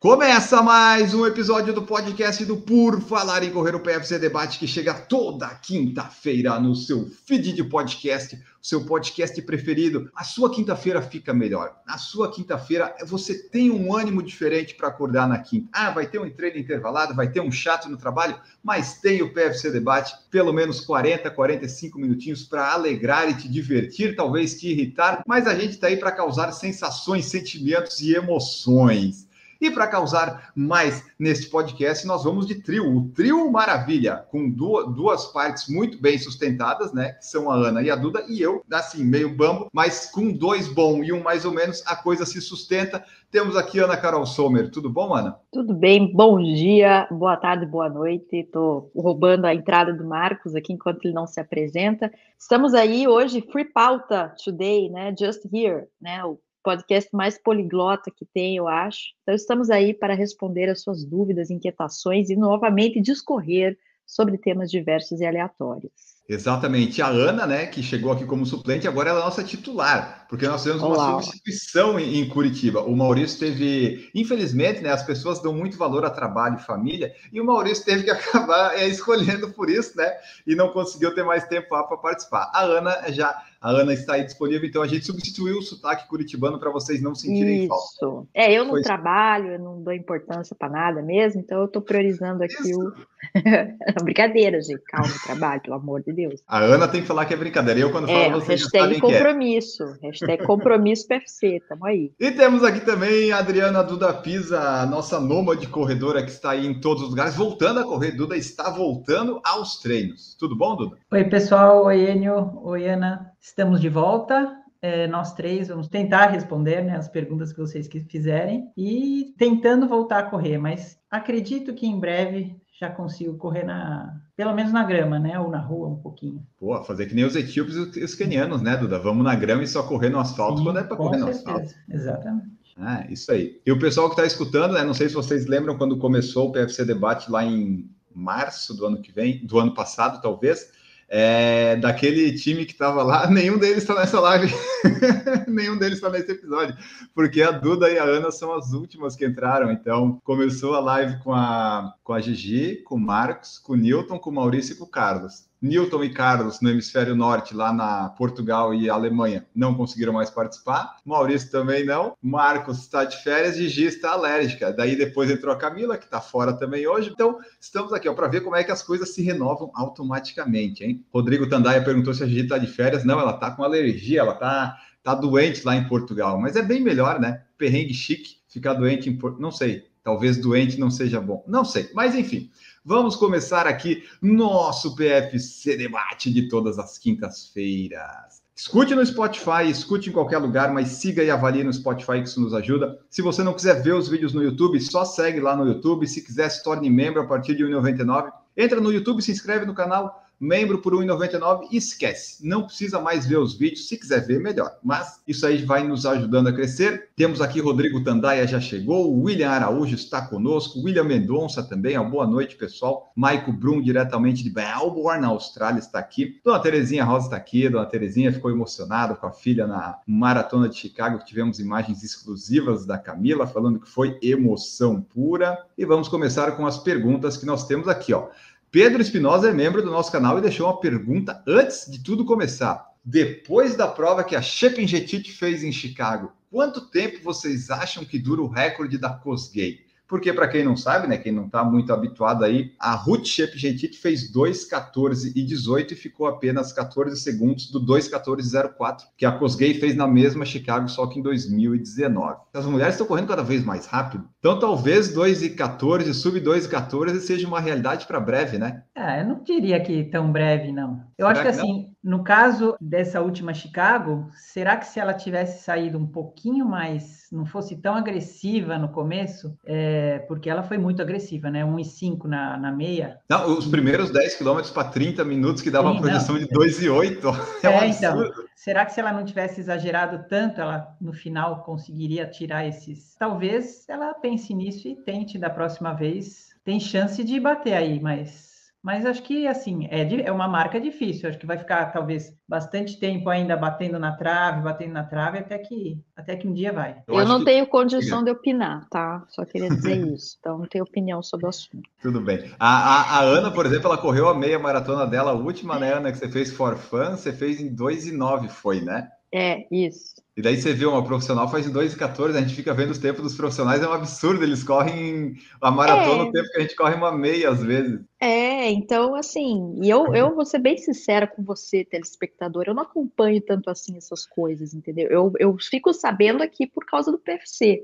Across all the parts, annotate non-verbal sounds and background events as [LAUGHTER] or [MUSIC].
Começa mais um episódio do podcast do Por Falar em Correr o PFC Debate que chega toda quinta-feira no seu feed de podcast, seu podcast preferido. A sua quinta-feira fica melhor. A sua quinta-feira você tem um ânimo diferente para acordar na quinta. Ah, vai ter um treino intervalado, vai ter um chato no trabalho, mas tem o PFC Debate, pelo menos 40, 45 minutinhos para alegrar e te divertir, talvez te irritar, mas a gente está aí para causar sensações, sentimentos e emoções. E para causar mais neste podcast, nós vamos de trio, o trio Maravilha, com duas, duas partes muito bem sustentadas, né? Que são a Ana e a Duda, e eu, assim, meio bambo, mas com dois bom e um mais ou menos, a coisa se sustenta. Temos aqui Ana Carol Sommer. Tudo bom, Ana? Tudo bem, bom dia, boa tarde, boa noite. Estou roubando a entrada do Marcos aqui enquanto ele não se apresenta. Estamos aí hoje, Free Pauta Today, né? Just Here, né? Podcast mais poliglota que tem, eu acho. Então, estamos aí para responder as suas dúvidas, inquietações e novamente discorrer sobre temas diversos e aleatórios. Exatamente. A Ana, né, que chegou aqui como suplente, agora ela é a nossa titular, porque nós temos uma substituição em, em Curitiba. O Maurício teve, infelizmente, né, as pessoas dão muito valor a trabalho e família, e o Maurício teve que [LAUGHS] acabar é, escolhendo por isso, né, e não conseguiu ter mais tempo lá para participar. A Ana já, a Ana está aí disponível, então a gente substituiu o sotaque curitibano para vocês não sentirem falta. Isso. É, eu não Foi- trabalho, eu não dou importância para nada mesmo, então eu estou priorizando aqui Isso. o. [LAUGHS] Brincadeira, gente. Calma, trabalho, pelo amor de Deus. A Ana tem que falar que é brincadeira. Eu, quando É, falo, vocês hashtag sabem que é. compromisso. Hashtag compromisso PFC, tamo aí. E temos aqui também a Adriana Duda Pisa, a nossa nômade corredora que está aí em todos os lugares, voltando a correr. Duda está voltando aos treinos. Tudo bom, Duda? Oi, pessoal. Oi, Enio. Oi, Ana. Estamos de volta. É, nós três vamos tentar responder né, as perguntas que vocês fizerem e tentando voltar a correr, mas acredito que em breve já consigo correr na, pelo menos na grama, né? Ou na rua um pouquinho. Pô, fazer que nem os etíopes e os quenianos, né, Duda? Vamos na grama e só correr no asfalto Sim, quando é para correr no certeza. asfalto. Exatamente. Ah, isso aí. E o pessoal que está escutando, né? Não sei se vocês lembram quando começou o PFC Debate lá em março do ano que vem, do ano passado, talvez. É, daquele time que estava lá, [LAUGHS] nenhum deles está nessa live, [LAUGHS] nenhum deles está nesse episódio, porque a Duda e a Ana são as últimas que entraram. Então, começou a live com a, com a Gigi, com o Marcos, com o Newton, com o Maurício e com o Carlos. Newton e Carlos no hemisfério norte, lá na Portugal e Alemanha, não conseguiram mais participar. Maurício também não. Marcos está de férias, Gigi está alérgica. Daí depois entrou a Camila, que está fora também hoje. Então, estamos aqui para ver como é que as coisas se renovam automaticamente, hein? Rodrigo Tandaia perguntou se a Gigi está de férias. Não, ela está com alergia, ela está tá doente lá em Portugal. Mas é bem melhor, né? Perrengue chique, ficar doente em Portugal. Não sei. Talvez doente não seja bom. Não sei. Mas enfim. Vamos começar aqui nosso PFC debate de todas as quintas-feiras. Escute no Spotify, escute em qualquer lugar, mas siga e avalie no Spotify que isso nos ajuda. Se você não quiser ver os vídeos no YouTube, só segue lá no YouTube. Se quiser, se torne membro a partir de R$ 1,99. Entra no YouTube, se inscreve no canal, membro por R$ 1,99 e esquece. Não precisa mais ver os vídeos, se quiser ver, melhor. Mas isso aí vai nos ajudando a crescer. Temos aqui Rodrigo Tandaia já chegou, William Araújo está conosco, William Mendonça também, ó, boa noite, pessoal. Maico Brum, diretamente de Melbourne, na Austrália, está aqui. Dona Terezinha Rosa está aqui, Dona Terezinha ficou emocionada com a filha na Maratona de Chicago, tivemos imagens exclusivas da Camila, falando que foi emoção pura. E vamos começar com as perguntas que nós temos aqui, ó. Pedro Espinosa é membro do nosso canal e deixou uma pergunta antes de tudo começar. Depois da prova que a Shep Ingetit fez em Chicago, quanto tempo vocês acham que dura o recorde da Cosgay? Porque, para quem não sabe, né, quem não está muito habituado aí, a Ruth Shep-Gentit fez 2,14 e 18 e ficou apenas 14 segundos do 2,14,04, que a Cosgay fez na mesma Chicago, só que em 2019. As mulheres estão correndo cada vez mais rápido, então talvez 2,14, sub 2,14 seja uma realidade para breve, né? Ah, eu não diria que tão breve, não. Eu Será acho que que assim, No caso dessa última Chicago, será que se ela tivesse saído um pouquinho mais, não fosse tão agressiva no começo, é, porque ela foi muito agressiva, né? 1,5 na, na meia. Não, os primeiros 10 quilômetros para 30 minutos que dava Sim, uma projeção não. de 2,8. [LAUGHS] É, um É, então. absurdo. Será que se ela não tivesse exagerado tanto, ela no final conseguiria tirar esses? Talvez ela pense nisso e tente da próxima vez. Tem chance de bater aí, mas mas acho que assim é, é uma marca difícil. Acho que vai ficar talvez bastante tempo ainda batendo na trave, batendo na trave até que até que um dia vai. Eu, acho não que- tenho [LAUGHS] condição de opinar, tá? Só queria dizer [LAUGHS] isso. Então, não tenho opinião sobre o assunto. Tudo bem. A, a, a Ana, por exemplo, ela correu a meia maratona dela, a última, né, Ana, que você fez for fun, você fez em 2,9, foi, né? É, isso. E daí você vê uma profissional faz em 2,14, a gente fica vendo os tempos dos profissionais, é um absurdo, eles correm a maratona É. no tempo que a gente corre uma meia às vezes. É, então, assim, e eu, eu vou ser bem sincera com você, telespectador, eu não acompanho tanto assim essas coisas, entendeu? Eu, eu fico sabendo aqui por causa do PFC,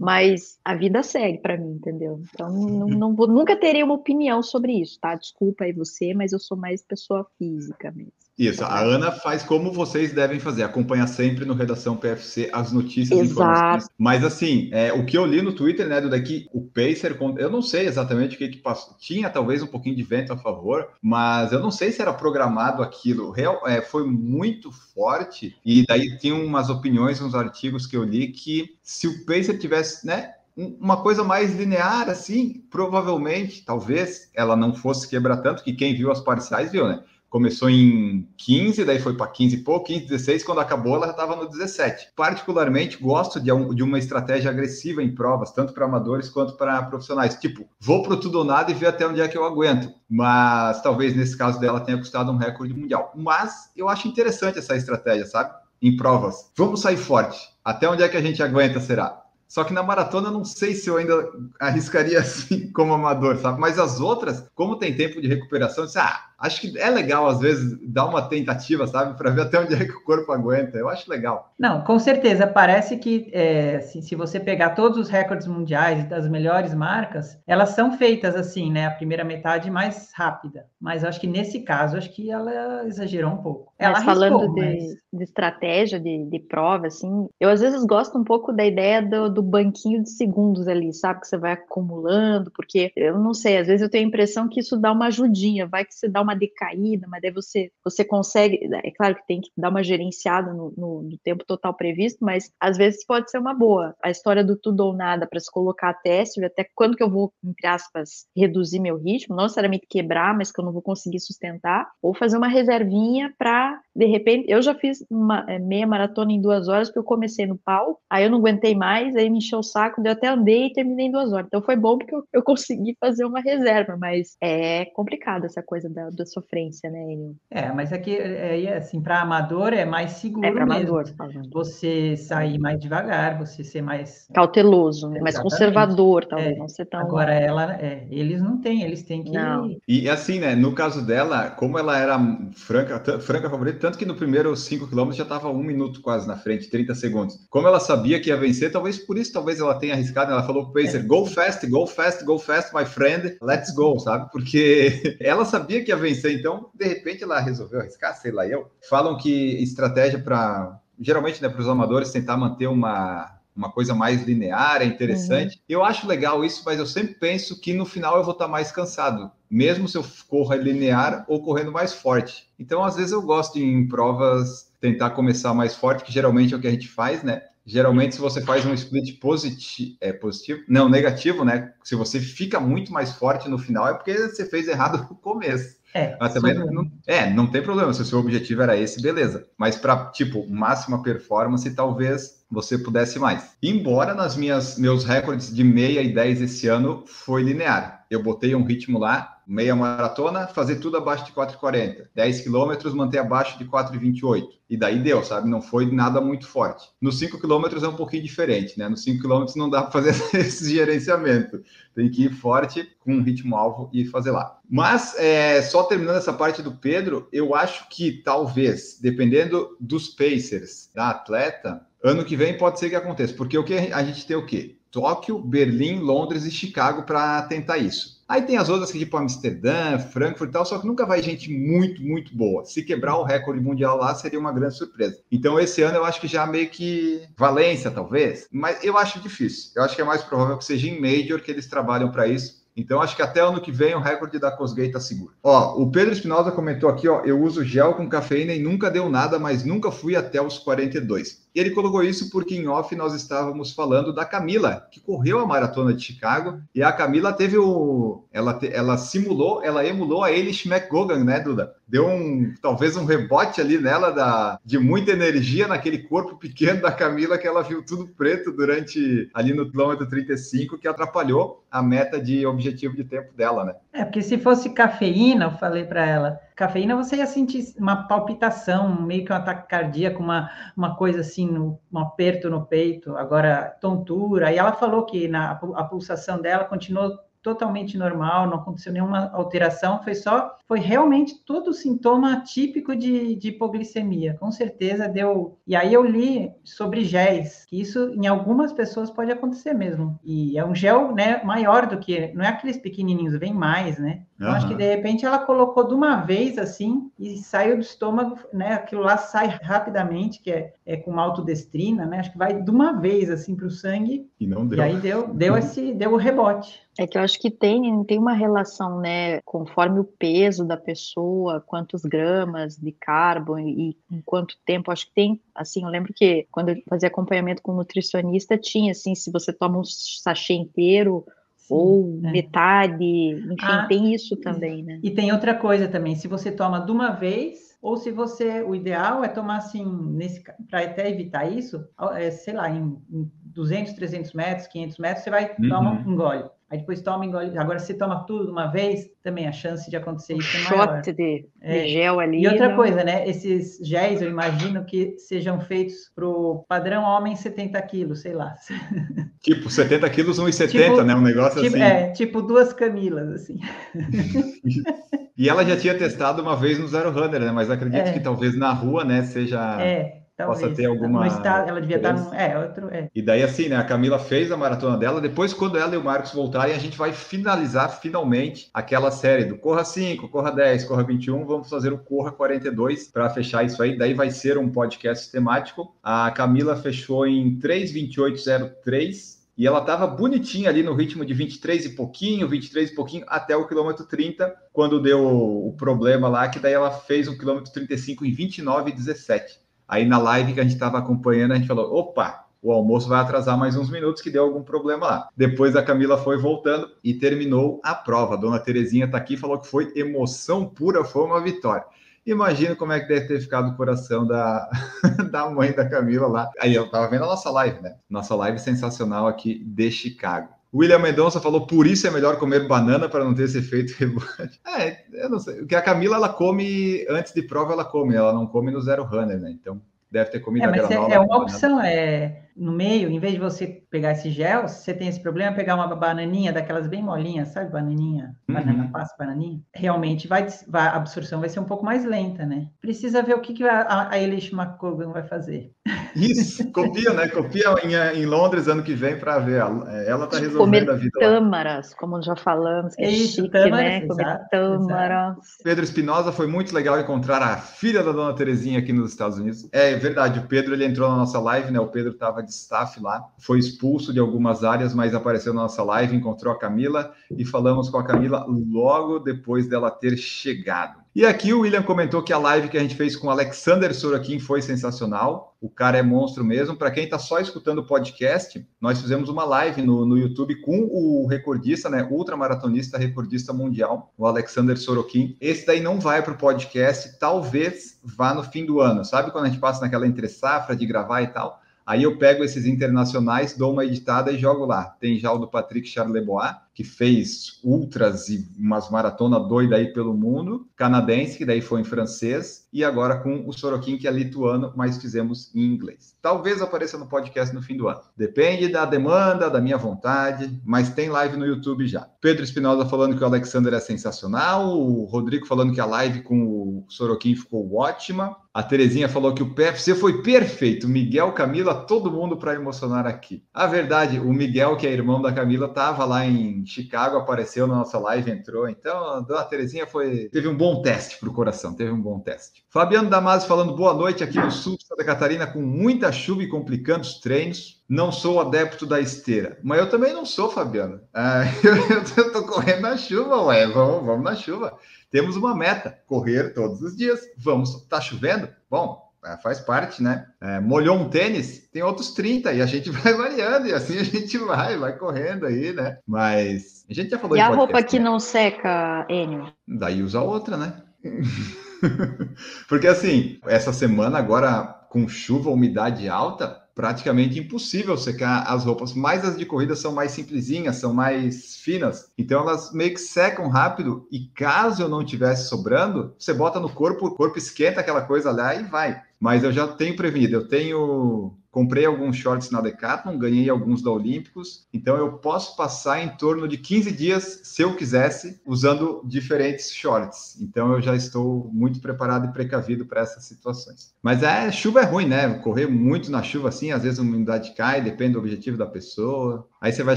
mas a vida segue para mim, entendeu? Então, não, não vou, nunca terei uma opinião sobre isso, tá? Desculpa aí você, mas eu sou mais pessoa física mesmo. Isso, a Ana faz como vocês devem fazer, acompanha sempre no Redação PFC as notícias e Exato. informações. Mas assim, é, o que eu li no Twitter, né, do daqui, o Pacer, eu não sei exatamente o que que passou, tinha talvez um pouquinho de vento a favor, mas eu não sei se era programado aquilo, Real, é, foi muito forte, e daí tem umas opiniões, uns artigos que eu li, que se o Pacer tivesse, né, um- uma coisa mais linear, assim, provavelmente, talvez, ela não fosse quebrar tanto, que quem viu as parciais viu, né? Começou em 15, daí foi para 15 e pouco, 15, 16, quando acabou ela já estava no 17. Particularmente gosto de, de uma estratégia agressiva em provas, tanto para amadores quanto para profissionais. Tipo, vou pro tudo ou nada e ver até onde é que eu aguento. Mas talvez nesse caso dela tenha custado um recorde mundial. Mas eu acho interessante essa estratégia, sabe? Em provas. Vamos sair forte. Até onde é que a gente aguenta, será? Só que na maratona não sei se eu ainda arriscaria [LAUGHS] assim como amador, sabe? Mas as outras, como tem tempo de recuperação, eu disse, ah, acho que é legal às vezes dar uma tentativa, sabe? Para ver até onde é que o corpo aguenta. Eu acho legal. Não, com certeza. Parece que é, assim, se você pegar todos os recordes mundiais das melhores marcas, elas são feitas assim, né? A primeira metade mais rápida. Mas eu acho que nesse caso, acho que ela exagerou um pouco. Ela Mas falando arriscou, de, mas- de estratégia, de, de prova, assim, eu às vezes gosto um pouco da ideia do, do banquinho de segundos ali, sabe? Que você vai acumulando, porque eu não sei, às vezes eu tenho a impressão que isso dá uma ajudinha, vai que você dá uma decaída, mas daí você, você consegue, é claro que tem que dar uma gerenciada no, no, no tempo total previsto, mas às vezes pode ser uma boa. A história do tudo ou nada para se colocar teste, até quando que eu vou, entre aspas, reduzir meu ritmo, não necessariamente quebrar, mas que eu não vou conseguir sustentar, ou fazer uma reservinha para, de repente, eu já fiz uma é, meia maratona em duas horas, porque eu comecei no pau, aí eu não aguentei mais, aí me encheu o saco, eu até andei e terminei em duas horas. Então foi bom porque eu, eu consegui fazer uma reserva, mas é complicado essa coisa da, da sofrência, né, Enio? É, mas aqui, é, é, assim, para amador é mais seguro É para mesmo. amador falando. Você sair mais devagar, você ser mais. Cauteloso, né? mais conservador, talvez, É. não ser tão. Agora ela, é, eles não têm, eles têm que. Não. E assim, né? No caso dela, como ela era franca, franca favorita, tanto que no primeiro 5 km já estava um minuto quase na frente, 30 segundos. Como ela sabia que ia vencer, talvez por isso, talvez ela tenha arriscado. Ela falou pro Pacer: go fast, go fast, go fast, my friend, let's go, sabe? Porque [LAUGHS] ela sabia que ia vencer, então de repente ela resolveu arriscar, sei lá eu. Falam que estratégia para geralmente, né, para os amadores tentar manter uma uma coisa mais linear, é interessante. Eu acho legal isso, mas eu sempre penso que no final eu vou estar mais cansado, mesmo se eu corra linear ou correndo mais forte. Então, às vezes eu gosto de, em provas tentar começar mais forte, que geralmente é o que a gente faz, né? Geralmente, se você faz um split positivo, é positivo, não negativo, né? Se você fica muito mais forte no final, é porque você fez errado no começo. É, Mas também não, é, não tem problema. Se o seu objetivo era esse, beleza. Mas para, tipo, máxima performance, talvez você pudesse mais. Embora nas minhas meus recordes de meia e 10 esse ano foi linear. Eu botei um ritmo lá, meia maratona, fazer tudo abaixo de 4,40. 10 quilômetros, manter abaixo de 4,28. E daí deu, sabe? Não foi nada muito forte. Nos 5 quilômetros é um pouquinho diferente, né? Nos 5 quilômetros não dá para fazer [LAUGHS] esse gerenciamento. Tem que ir forte, com um ritmo alvo e fazer lá. Mas, é, só terminando essa parte do Pedro, eu acho que talvez, dependendo dos pacers da atleta, ano que vem pode ser que aconteça. Porque o que a gente tem o quê? Tóquio, Berlim, Londres e Chicago para tentar isso. Aí tem as outras que tipo Amsterdã, Frankfurt e tal, só que nunca vai gente muito, muito boa. Se quebrar o recorde mundial lá, seria uma grande surpresa. Então, esse ano eu acho que já meio que Valência, talvez, mas eu acho difícil. Eu acho que é mais provável que seja em Major que eles trabalham para isso. Então, acho que até ano que vem o recorde da Cosgate está seguro. Ó, o Pedro Espinosa comentou aqui, ó, eu uso gel com cafeína e nunca deu nada, mas nunca fui até os 42. E ele colocou isso porque em off nós estávamos falando da Camila, que correu a maratona de Chicago, e a Camila teve o. Ela, te... ela simulou, ela emulou a Elish McGogan, né, Duda? Deu um talvez um rebote ali nela da, de muita energia naquele corpo pequeno da Camila, que ela viu tudo preto durante ali no quilômetro 35, que atrapalhou a meta de objetivo de tempo dela, né? É, porque se fosse cafeína, eu falei para ela, cafeína você ia sentir uma palpitação, meio que um ataque cardíaco, uma, uma coisa assim, no, um aperto no peito, agora tontura. E ela falou que na, a pulsação dela continuou totalmente normal, não aconteceu nenhuma alteração, foi só, foi realmente todo sintoma típico de, de hipoglicemia, com certeza deu. E aí eu li sobre géis, que isso em algumas pessoas pode acontecer mesmo. E é um gel, né, maior do que, não é aqueles pequenininhos, vem mais, né? Então, uhum. acho que de repente ela colocou de uma vez assim e saiu do estômago, né? Aquilo lá sai rapidamente, que é, é com maltodestrina, né? Acho que vai de uma vez assim para o sangue. E não deu. E aí deu, deu [LAUGHS] esse, deu o rebote. É que eu acho que tem, tem uma relação, né? Conforme o peso da pessoa, quantos gramas de carbo e, em quanto tempo. Acho que tem, assim, eu lembro que quando eu fazia acompanhamento com nutricionista, tinha assim, se você toma um sachê inteiro ou é. metade, enfim, ah, tem isso também, né? E tem outra coisa também, se você toma de uma vez, ou se você, o ideal é tomar assim, nesse para até evitar isso, é, sei lá, em, em 200, 300 metros, 500 metros, você vai uhum. tomar um gole. Aí depois toma, engole. Agora, se toma tudo de uma vez, também a chance de acontecer isso é maior. Shot de, é. de gel ali. E outra não... coisa, né? Esses géis, eu imagino que sejam feitos para o padrão homem 70 quilos, sei lá. [LAUGHS] Tipo, 70 quilos, 1,70, tipo, né? Um negócio tipo, assim. É, tipo duas camilas, assim. [LAUGHS] e ela já tinha testado uma vez no Zero Runner, né? Mas acredito é. que talvez na rua, né, seja... É. Talvez. possa ter alguma. Estado, ela devia estar no. É, outro. É. E daí, assim, né? A Camila fez a maratona dela. Depois, quando ela e o Marcos voltarem, a gente vai finalizar finalmente aquela série do Corra 5, Corra 10, Corra 21. Vamos fazer o Corra 42 para fechar isso aí. Daí vai ser um podcast temático. A Camila fechou em 3,2803. E ela estava bonitinha ali no ritmo de 23 e pouquinho, 23 e pouquinho, até o quilômetro 30, quando deu o problema lá, que daí ela fez o quilômetro 35 em 29 e 17. Aí na live que a gente estava acompanhando, a gente falou: opa, o almoço vai atrasar mais uns minutos, que deu algum problema lá. Depois a Camila foi voltando e terminou a prova. A dona Terezinha está aqui falou que foi emoção pura, foi uma vitória. Imagina como é que deve ter ficado o coração da, [LAUGHS] da mãe da Camila lá. Aí eu estava vendo a nossa live, né? Nossa live sensacional aqui de Chicago. William Mendonça falou, por isso é melhor comer banana para não ter esse efeito rebote. [LAUGHS] É, eu não sei. Porque a Camila, ela come, antes de prova, ela come, ela não come no zero runner, né? Então, deve ter comido é, a mas granola. É, é uma opção, é no meio, em vez de você pegar esse gel, se você tem esse problema, pegar uma bananinha daquelas bem molinhas, sabe? Bananinha, uhum. banana passa, bananinha. Realmente vai, vai, a absorção vai ser um pouco mais lenta, né? Precisa ver o que, que a, a Elish McCogan vai fazer. Isso, copia, né? Copia em, em Londres ano que vem para ver. Ela está resolvendo Comer a vida. Tâmaras, lá. como já falamos, que é Isso, chique, tâmaras, né? Comer exato, tâmaras. Exato. Pedro Espinosa, foi muito legal encontrar a filha da dona Terezinha aqui nos Estados Unidos. É verdade, o Pedro ele entrou na nossa live, né? O Pedro estava de staff lá, foi expulso de algumas áreas, mas apareceu na nossa live, encontrou a Camila e falamos com a Camila logo depois dela ter chegado. E aqui o William comentou que a live que a gente fez com o Alexander Sorokin foi sensacional. O cara é monstro mesmo. Para quem está só escutando o podcast, nós fizemos uma live no, no YouTube com o recordista, né? Ultramaratonista recordista mundial, o Alexander Sorokin. Esse daí não vai para o podcast, talvez vá no fim do ano. Sabe quando a gente passa naquela entre safra de gravar e tal? Aí eu pego esses internacionais, dou uma editada e jogo lá. Tem já o do Patrick Charlebois, que fez ultras e umas maratonas doidas aí pelo mundo, canadense, que daí foi em francês, e agora com o Sorokin, que é lituano, mas fizemos em inglês. Talvez apareça no podcast no fim do ano. Depende da demanda, da minha vontade, mas tem live no YouTube já. Pedro Espinosa falando que o Alexander é sensacional, o Rodrigo falando que a live com o Sorokin ficou ótima. A Terezinha falou que o PFC foi perfeito. Miguel, Camila, todo mundo para emocionar aqui. A verdade, o Miguel, que é irmão da Camila, estava lá em Chicago, apareceu na nossa live, entrou. Então, a dona Terezinha foi, teve um bom teste para o coração, teve um bom teste. Fabiano Damasio falando boa noite aqui no sul de Santa Catarina, com muita chuva e complicando os treinos. Não sou adepto da esteira, mas eu também não sou, Fabiano. Ah, [LAUGHS] eu, estou correndo na chuva, ué, vamos, vamos na chuva. Temos uma meta, correr todos os dias. Vamos, tá chovendo? Bom, faz parte, né? É, molhou um tênis, tem outros 30 e a gente [LAUGHS] vai variando e assim a gente vai, vai correndo aí, né? Mas a gente já falou E a roupa que né? não seca, Enio? Daí usa outra, né? [LAUGHS] Porque assim, essa semana agora com chuva, umidade alta, praticamente impossível secar as roupas, mas as de corrida são mais simplesinhas, são mais finas, então elas meio que secam rápido e caso eu não tivesse sobrando, você bota no corpo, o corpo esquenta aquela coisa lá e vai. Mas eu já tenho prevenido, eu tenho comprei alguns shorts na Decathlon, ganhei alguns da Olímpicos, então eu posso passar em torno de 15 dias, se eu quisesse, usando diferentes shorts. Então eu já estou muito preparado e precavido para essas situações. Mas é, chuva é ruim, né? Correr muito na chuva assim, às vezes a umidade cai, depende do objetivo da pessoa. Aí você vai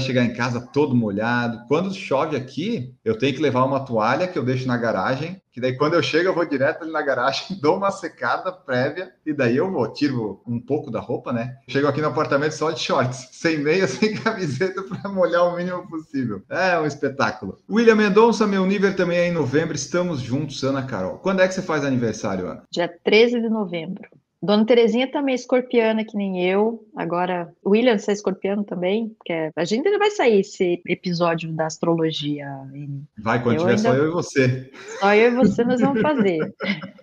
chegar em casa todo molhado. Quando chove aqui, eu tenho que levar uma toalha que eu deixo na garagem, que daí quando eu chego eu vou direto ali na garagem, [LAUGHS] dou uma secada prévia e daí eu vou, tiro um pouco da roupa, né? Chego aqui no apartamento só de shorts, [LAUGHS] sem meia, sem camiseta [LAUGHS] para molhar o mínimo possível. É um espetáculo. William Mendonça, meu nível também é em novembro, estamos juntos, Ana Carol. Quando é que você faz aniversário, Ana? Dia 13 de novembro. Dona Terezinha também é escorpiana, que nem eu. Agora, William, você é escorpiano também? Porque a gente ainda vai sair esse episódio da astrologia. Vai, quando eu tiver ainda... só eu e você. Só eu e você nós vamos fazer. [LAUGHS]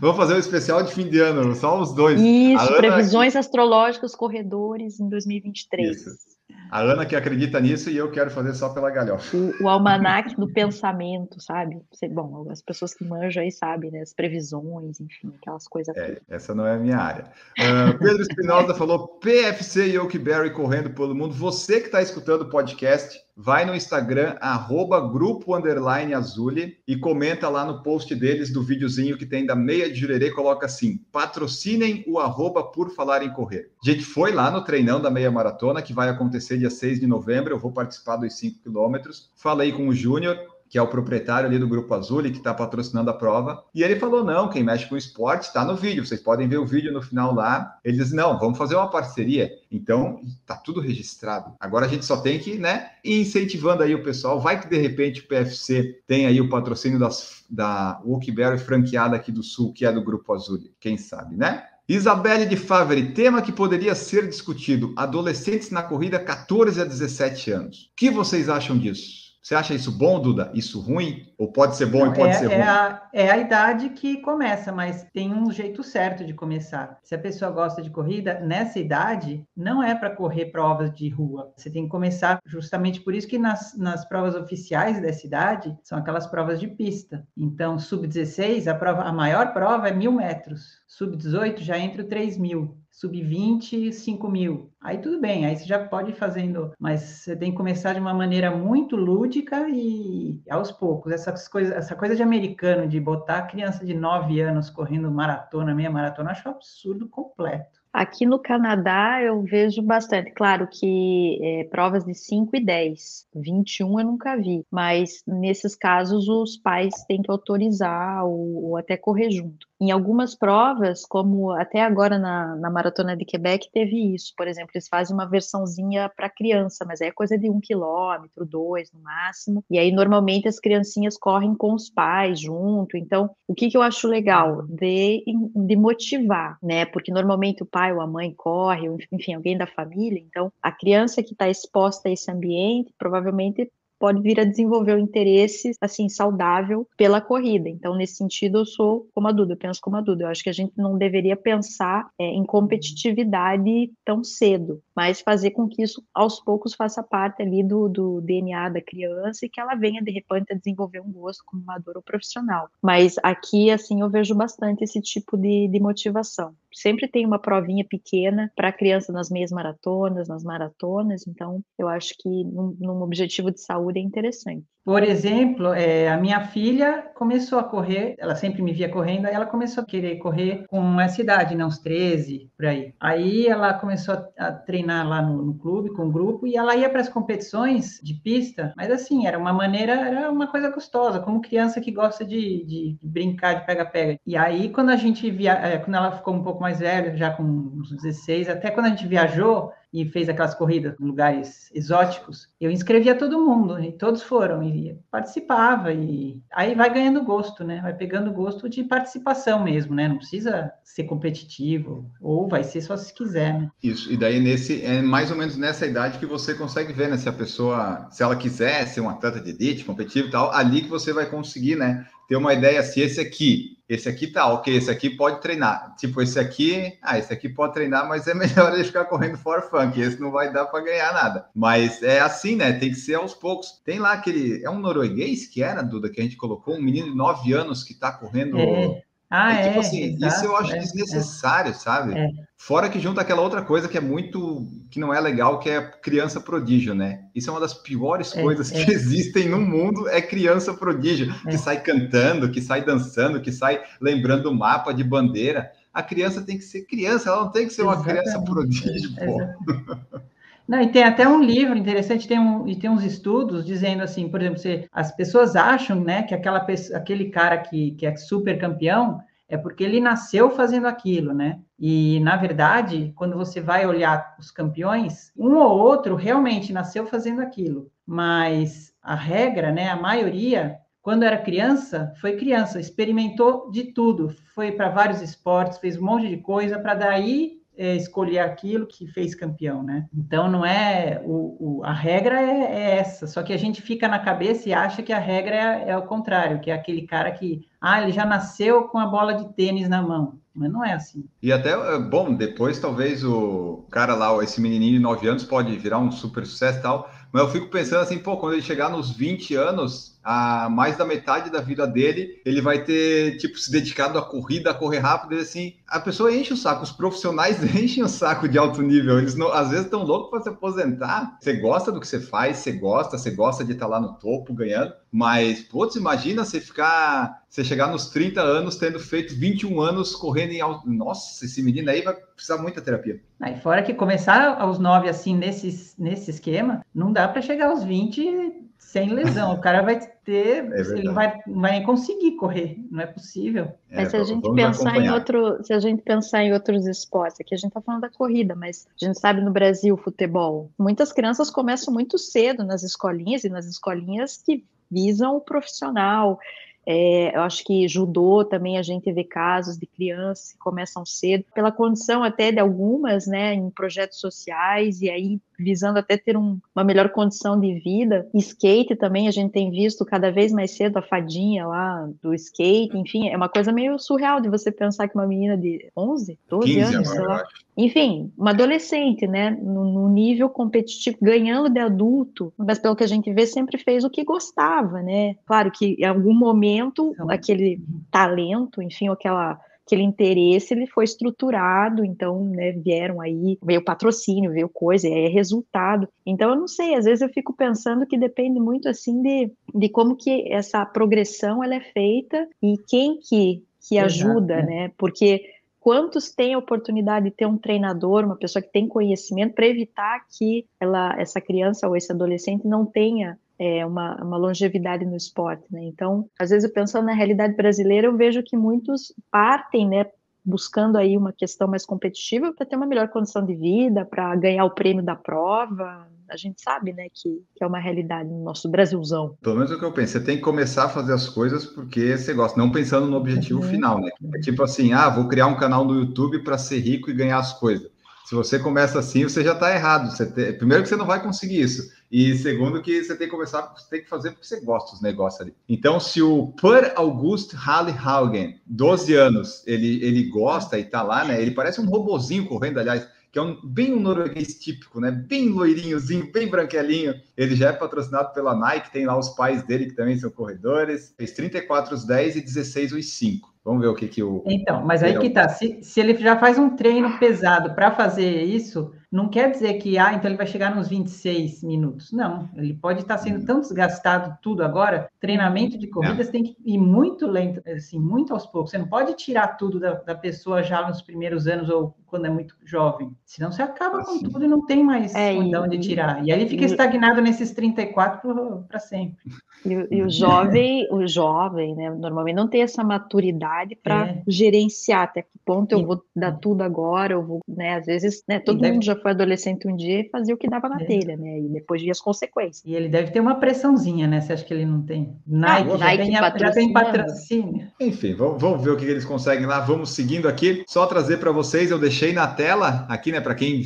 Vamos fazer um especial de fim de ano, só os dois. Isso, previsões astrológicas, corredores em 2023. Isso. A Ana que acredita nisso e eu quero fazer só pela galhofa. O, o almanac do pensamento, sabe? Bom, as pessoas que manjam aí sabem, né? As previsões, enfim, aquelas coisas. É, essa não é a minha área. Uh, Pedro Espinosa falou PFC e Oakberry correndo pelo mundo. Você que está escutando o podcast, vai no Instagram, arroba grupo underline azule e comenta lá no post deles do videozinho que tem da meia de jurerê, coloca assim, patrocinem o arroba por falar em correr. A gente foi lá no treinão da meia maratona, que vai acontecer dia 6 de novembro, eu vou participar dos 5 quilômetros, falei com o Júnior, que é o proprietário ali do Grupo Azul e que está patrocinando a prova. E ele falou: não, quem mexe com esporte está no vídeo, vocês podem ver o vídeo no final lá. Ele não, vamos fazer uma parceria. Então, está tudo registrado. Agora a gente só tem que, né, ir incentivando aí o pessoal. Vai que de repente o PFC tem aí o patrocínio das, da Wookberry franqueada aqui do Sul, que é do Grupo Azul. Quem sabe, né? Isabelle de Favre, tema que poderia ser discutido: adolescentes na corrida 14 a 17 anos. O que vocês acham disso? Você acha isso bom, Duda? Isso ruim? Ou pode ser bom Não, e pode é, ser é ruim? A, é a idade que começa, mas tem um jeito certo de começar. Se a pessoa gosta de corrida, nessa idade, não é para correr provas de rua. Você tem que começar justamente por isso que nas, nas provas oficiais dessa idade são aquelas provas de pista. Então, sub-16, a, prova, a maior prova é mil metros. Sub-18 já entra o 3 mil sub-20, 5 mil. Aí tudo bem, aí você já pode ir fazendo, mas você tem que começar de uma maneira muito lúdica e aos poucos. Essas coisas, essa coisa de americano, de botar a criança de 9 anos correndo maratona, meia maratona, acho um absurdo completo. Aqui no Canadá eu vejo bastante. Claro que é, provas de 5 e 10, 21 eu nunca vi, mas nesses casos os pais têm que autorizar ou, ou até correr junto. Em algumas provas, como até agora na, na, Maratona de Quebec, teve isso. Por exemplo, eles fazem uma versãozinha para criança, mas é coisa de um quilômetro, dois no máximo. E aí, normalmente, as criancinhas correm com os pais junto. Então, o que, que eu acho legal? De, de motivar, né? Porque normalmente o pai ou a mãe corre, enfim, alguém da família. Então, a criança que está exposta a esse ambiente provavelmente pode vir a desenvolver o interesse, assim, saudável pela corrida. Então, nesse sentido, eu sou como a Duda, eu penso como a Duda. Eu acho que a gente não deveria pensar é, em competitividade tão cedo, mas fazer com que isso, aos poucos, faça parte ali do, do DNA da criança e que ela venha, de repente, a desenvolver um gosto como amador ou profissional. Mas aqui, assim, eu vejo bastante esse tipo de, de motivação sempre tem uma provinha pequena para a criança nas meias maratonas, nas maratonas, então eu acho que num, num objetivo de saúde é interessante. Por exemplo, é, a minha filha começou a correr, ela sempre me via correndo, aí ela começou a querer correr com essa idade, né, uns 13, por aí. Aí ela começou a, treinar lá no, no, clube, com o grupo, e ela ia para as competições de pista, mas assim, era uma maneira, era uma coisa gostosa, como criança que gosta de, de brincar de pega-pega. E aí, quando a gente via, é, quando ela ficou um pouco mais velha, já com uns 16, até quando a gente viajou, e fez aquelas corridas em lugares exóticos, eu inscrevia todo mundo e todos foram e participava e aí vai ganhando gosto, né? Vai pegando gosto de participação mesmo, né? Não precisa ser competitivo ou vai ser só se quiser, né? Isso. E daí nesse é mais ou menos nessa idade que você consegue ver, né? Se a pessoa, se ela quiser ser um atleta de elite, competitivo e tal, ali que você vai conseguir, né? Ter uma ideia se esse aqui esse aqui tá ok, esse aqui pode treinar. Tipo, esse aqui, ah, esse aqui pode treinar, mas é melhor ele ficar correndo for funk, esse não vai dar para ganhar nada. Mas é assim, né? Tem que ser aos poucos. Tem lá aquele, é um norueguês que era, Duda, que a gente colocou, um menino de 9 anos que tá correndo. É. Ah, é, tipo assim, exato, isso eu acho é, desnecessário, é. sabe? É. Fora que junta aquela outra coisa que é muito, que não é legal, que é criança prodígio, né? Isso é uma das piores é, coisas que é. existem no mundo, é criança prodígio, que sai cantando, que sai dançando, que sai lembrando o mapa de bandeira. A criança tem que ser criança, ela não tem que ser uma Exatamente. criança prodígio, pô. [LAUGHS] Não, e tem até um livro interessante, tem um, e tem uns estudos dizendo assim, por exemplo, se as pessoas acham, né, que aquela aquele cara que, que é super campeão é porque ele nasceu fazendo aquilo, né? E na verdade, quando você vai olhar os campeões, um ou outro realmente nasceu fazendo aquilo, mas a regra, né, a maioria quando era criança, foi criança, experimentou de tudo, foi para vários esportes, fez um monte de coisa para daí é, escolher aquilo que fez campeão, né? Então não é o, o a regra é, é, essa, só que a gente fica na cabeça e acha que a regra é, é o contrário, que é aquele cara que ah ele já nasceu com a bola de tênis na mão, mas não é assim. E até é, bom depois talvez o cara lá, esse menininho de 9 anos pode virar um super sucesso e tal, mas eu fico pensando assim, pô, quando ele chegar nos 20 anos a mais da metade da vida dele, ele vai ter, tipo, se dedicado à corrida, a correr rápido, e assim, a pessoa enche o saco, os profissionais [LAUGHS] enchem o saco de alto nível, eles não, às vezes estão loucos para se aposentar. Você gosta do que você faz, você gosta, você gosta de estar lá no topo ganhando, mas, putz, imagina você ficar, você chegar nos 30 anos tendo feito 21 anos correndo em alto. Nossa, esse menino aí vai precisar muita terapia. Aí, fora que começar aos 9 assim, nesse, nesse esquema, não dá para chegar aos 20 sem lesão. O cara vai ter, é ele vai, vai conseguir correr, não é possível. É, mas se a gente pensar acompanhar. em outro, se a gente pensar em outros esportes, aqui a gente está falando da corrida, mas a gente sabe no Brasil futebol, muitas crianças começam muito cedo nas escolinhas e nas escolinhas que visam o profissional. É, eu acho que judô também a gente vê casos de crianças que começam cedo, pela condição até de algumas, né, em projetos sociais, e aí visando até ter um, uma melhor condição de vida. Skate também, a gente tem visto cada vez mais cedo a fadinha lá do skate, enfim, é uma coisa meio surreal de você pensar que uma menina de 11, 12 anos, sei lá, enfim, uma adolescente, né, no, no, nível competitivo, ganhando de adulto, mas pelo que a gente vê, sempre fez o que gostava, né? Claro que em algum momento então, aquele talento, enfim, aquela aquele interesse ele foi estruturado, então, né, vieram aí, veio patrocínio, veio coisa, é resultado. Então, eu não sei, às vezes eu fico pensando que depende muito, assim, de, de como que essa progressão ela é feita e quem que, que ajuda, Exato, né, porque quantos têm a oportunidade de ter um treinador, uma pessoa que tem conhecimento para evitar que ela, essa criança ou esse adolescente não tenha é, uma, uma, longevidade no esporte, né? Então, às vezes, eu pensando na realidade brasileira, eu vejo que muitos partem, né, buscando aí uma questão mais competitiva para ter uma melhor condição de vida, para ganhar o prêmio da prova. A gente sabe, né, que, que, é uma realidade no nosso Brasilzão. Pelo menos é o que eu penso. Você tem que começar a fazer as coisas porque você gosta, não pensando no objetivo uhum. final, né? É tipo assim, ah, vou criar um canal no YouTube para ser rico e ganhar as coisas. Se você começa assim, você já está errado. Tem... Primeiro que você não vai conseguir isso. E segundo que você tem que começar, você tem que fazer porque você gosta dos negócios ali. Então, se o Per August Hallhaugen, 12 anos, ele, ele gosta e tá lá, né? Ele parece um robozinho correndo, aliás, que é um, bem um norueguês típico, né? Bem loirinhozinho, bem branquelinho. Ele já é patrocinado pela Nike, tem lá os pais dele que também são corredores. Fez 34 os 10 e 16 os 5. Vamos ver o que, que o. Então, mas aí que tá. Se, se ele já faz um treino pesado para fazer isso, não quer dizer que, ah, então ele vai chegar nos 26 minutos. Não, ele pode estar sendo tão desgastado tudo agora. Treinamento de corridas é. tem que ir muito lento, assim, muito aos poucos. Você não pode tirar tudo da, da pessoa já nos primeiros anos ou quando é muito jovem. Senão você acaba assim. com tudo e não tem mais é, de onde tirar. E aí ele fica e, estagnado nesses 34 para sempre. E, e, o jovem, o jovem, né, normalmente não tem essa maturidade para é. gerenciar até que ponto eu vou dar tudo agora, eu vou, né, às vezes, né, todo mundo deve... já foi adolescente um dia e fazia o que dava na é. telha, né, e depois via as consequências. E ele deve ter uma pressãozinha, né, você acha que ele não tem? Nike, ah, já, Nike tem, já tem patrocínio. Enfim, vamos, vamos ver o que eles conseguem lá, vamos seguindo aqui, só trazer para vocês, eu deixei na tela, aqui, né, para quem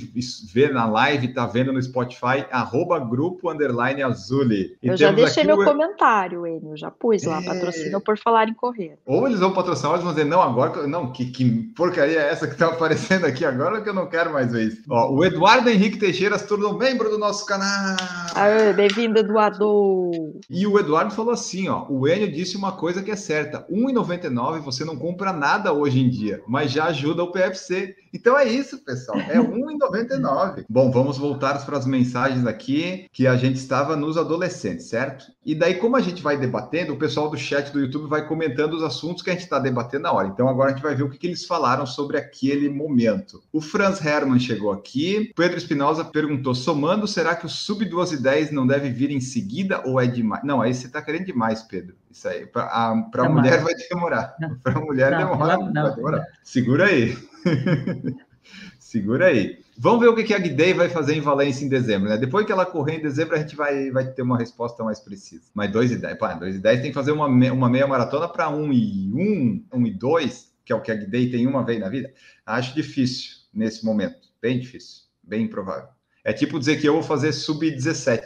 vê na live, tá vendo no Spotify, arroba grupo underline azuli. E eu já deixei meu o... comentário, Enio, já pus lá, é... patrocínio por falar em correr. Ou eles vão patrocinar, eles vão dizer, não, agora, não, que, que porcaria é essa que tá [LAUGHS] aparecendo aqui agora, que eu não quero mais ver isso. Ó, o Eduardo Henrique Teixeira se tornou membro do nosso canal. Bem-vindo, Eduardo. E o Eduardo falou assim, ó, o Enio disse uma coisa que é certa, R$1,99 você não compra nada hoje em dia, mas já ajuda o PFC. Então é isso, pessoal. É R$1,99. [LAUGHS] Bom, vamos voltar para as mensagens aqui que a gente estava nos adolescentes, certo? E daí, como a gente vai debatendo, o pessoal do chat do YouTube vai comentando os assuntos que a gente está debatendo na hora. Então agora a gente vai ver o que, que, eles falaram sobre aquele momento. O Franz Hermann chegou aqui. Pedro Espinosa perguntou: somando, será que o sub 2 e 10 não deve vir em seguida ou é demais? Não, aí você está querendo demais, Pedro. Isso aí, para a mulher vai demorar. Para a mulher não, demora, não, vai demorar. Segura aí. [LAUGHS] Segura aí. Vamos ver o que a Guidei vai fazer em Valência em dezembro, né? Depois que ela correr em dezembro, a gente vai, vai ter uma resposta mais precisa. Mas 2 e 10, pá, 2 e 10 tem que fazer uma, uma meia maratona para 1 e 1, 1 e 2, que é o que a Guidei tem uma vez na vida. Acho difícil nesse momento. Bem difícil. Bem improvável. É tipo dizer que eu vou fazer sub-17.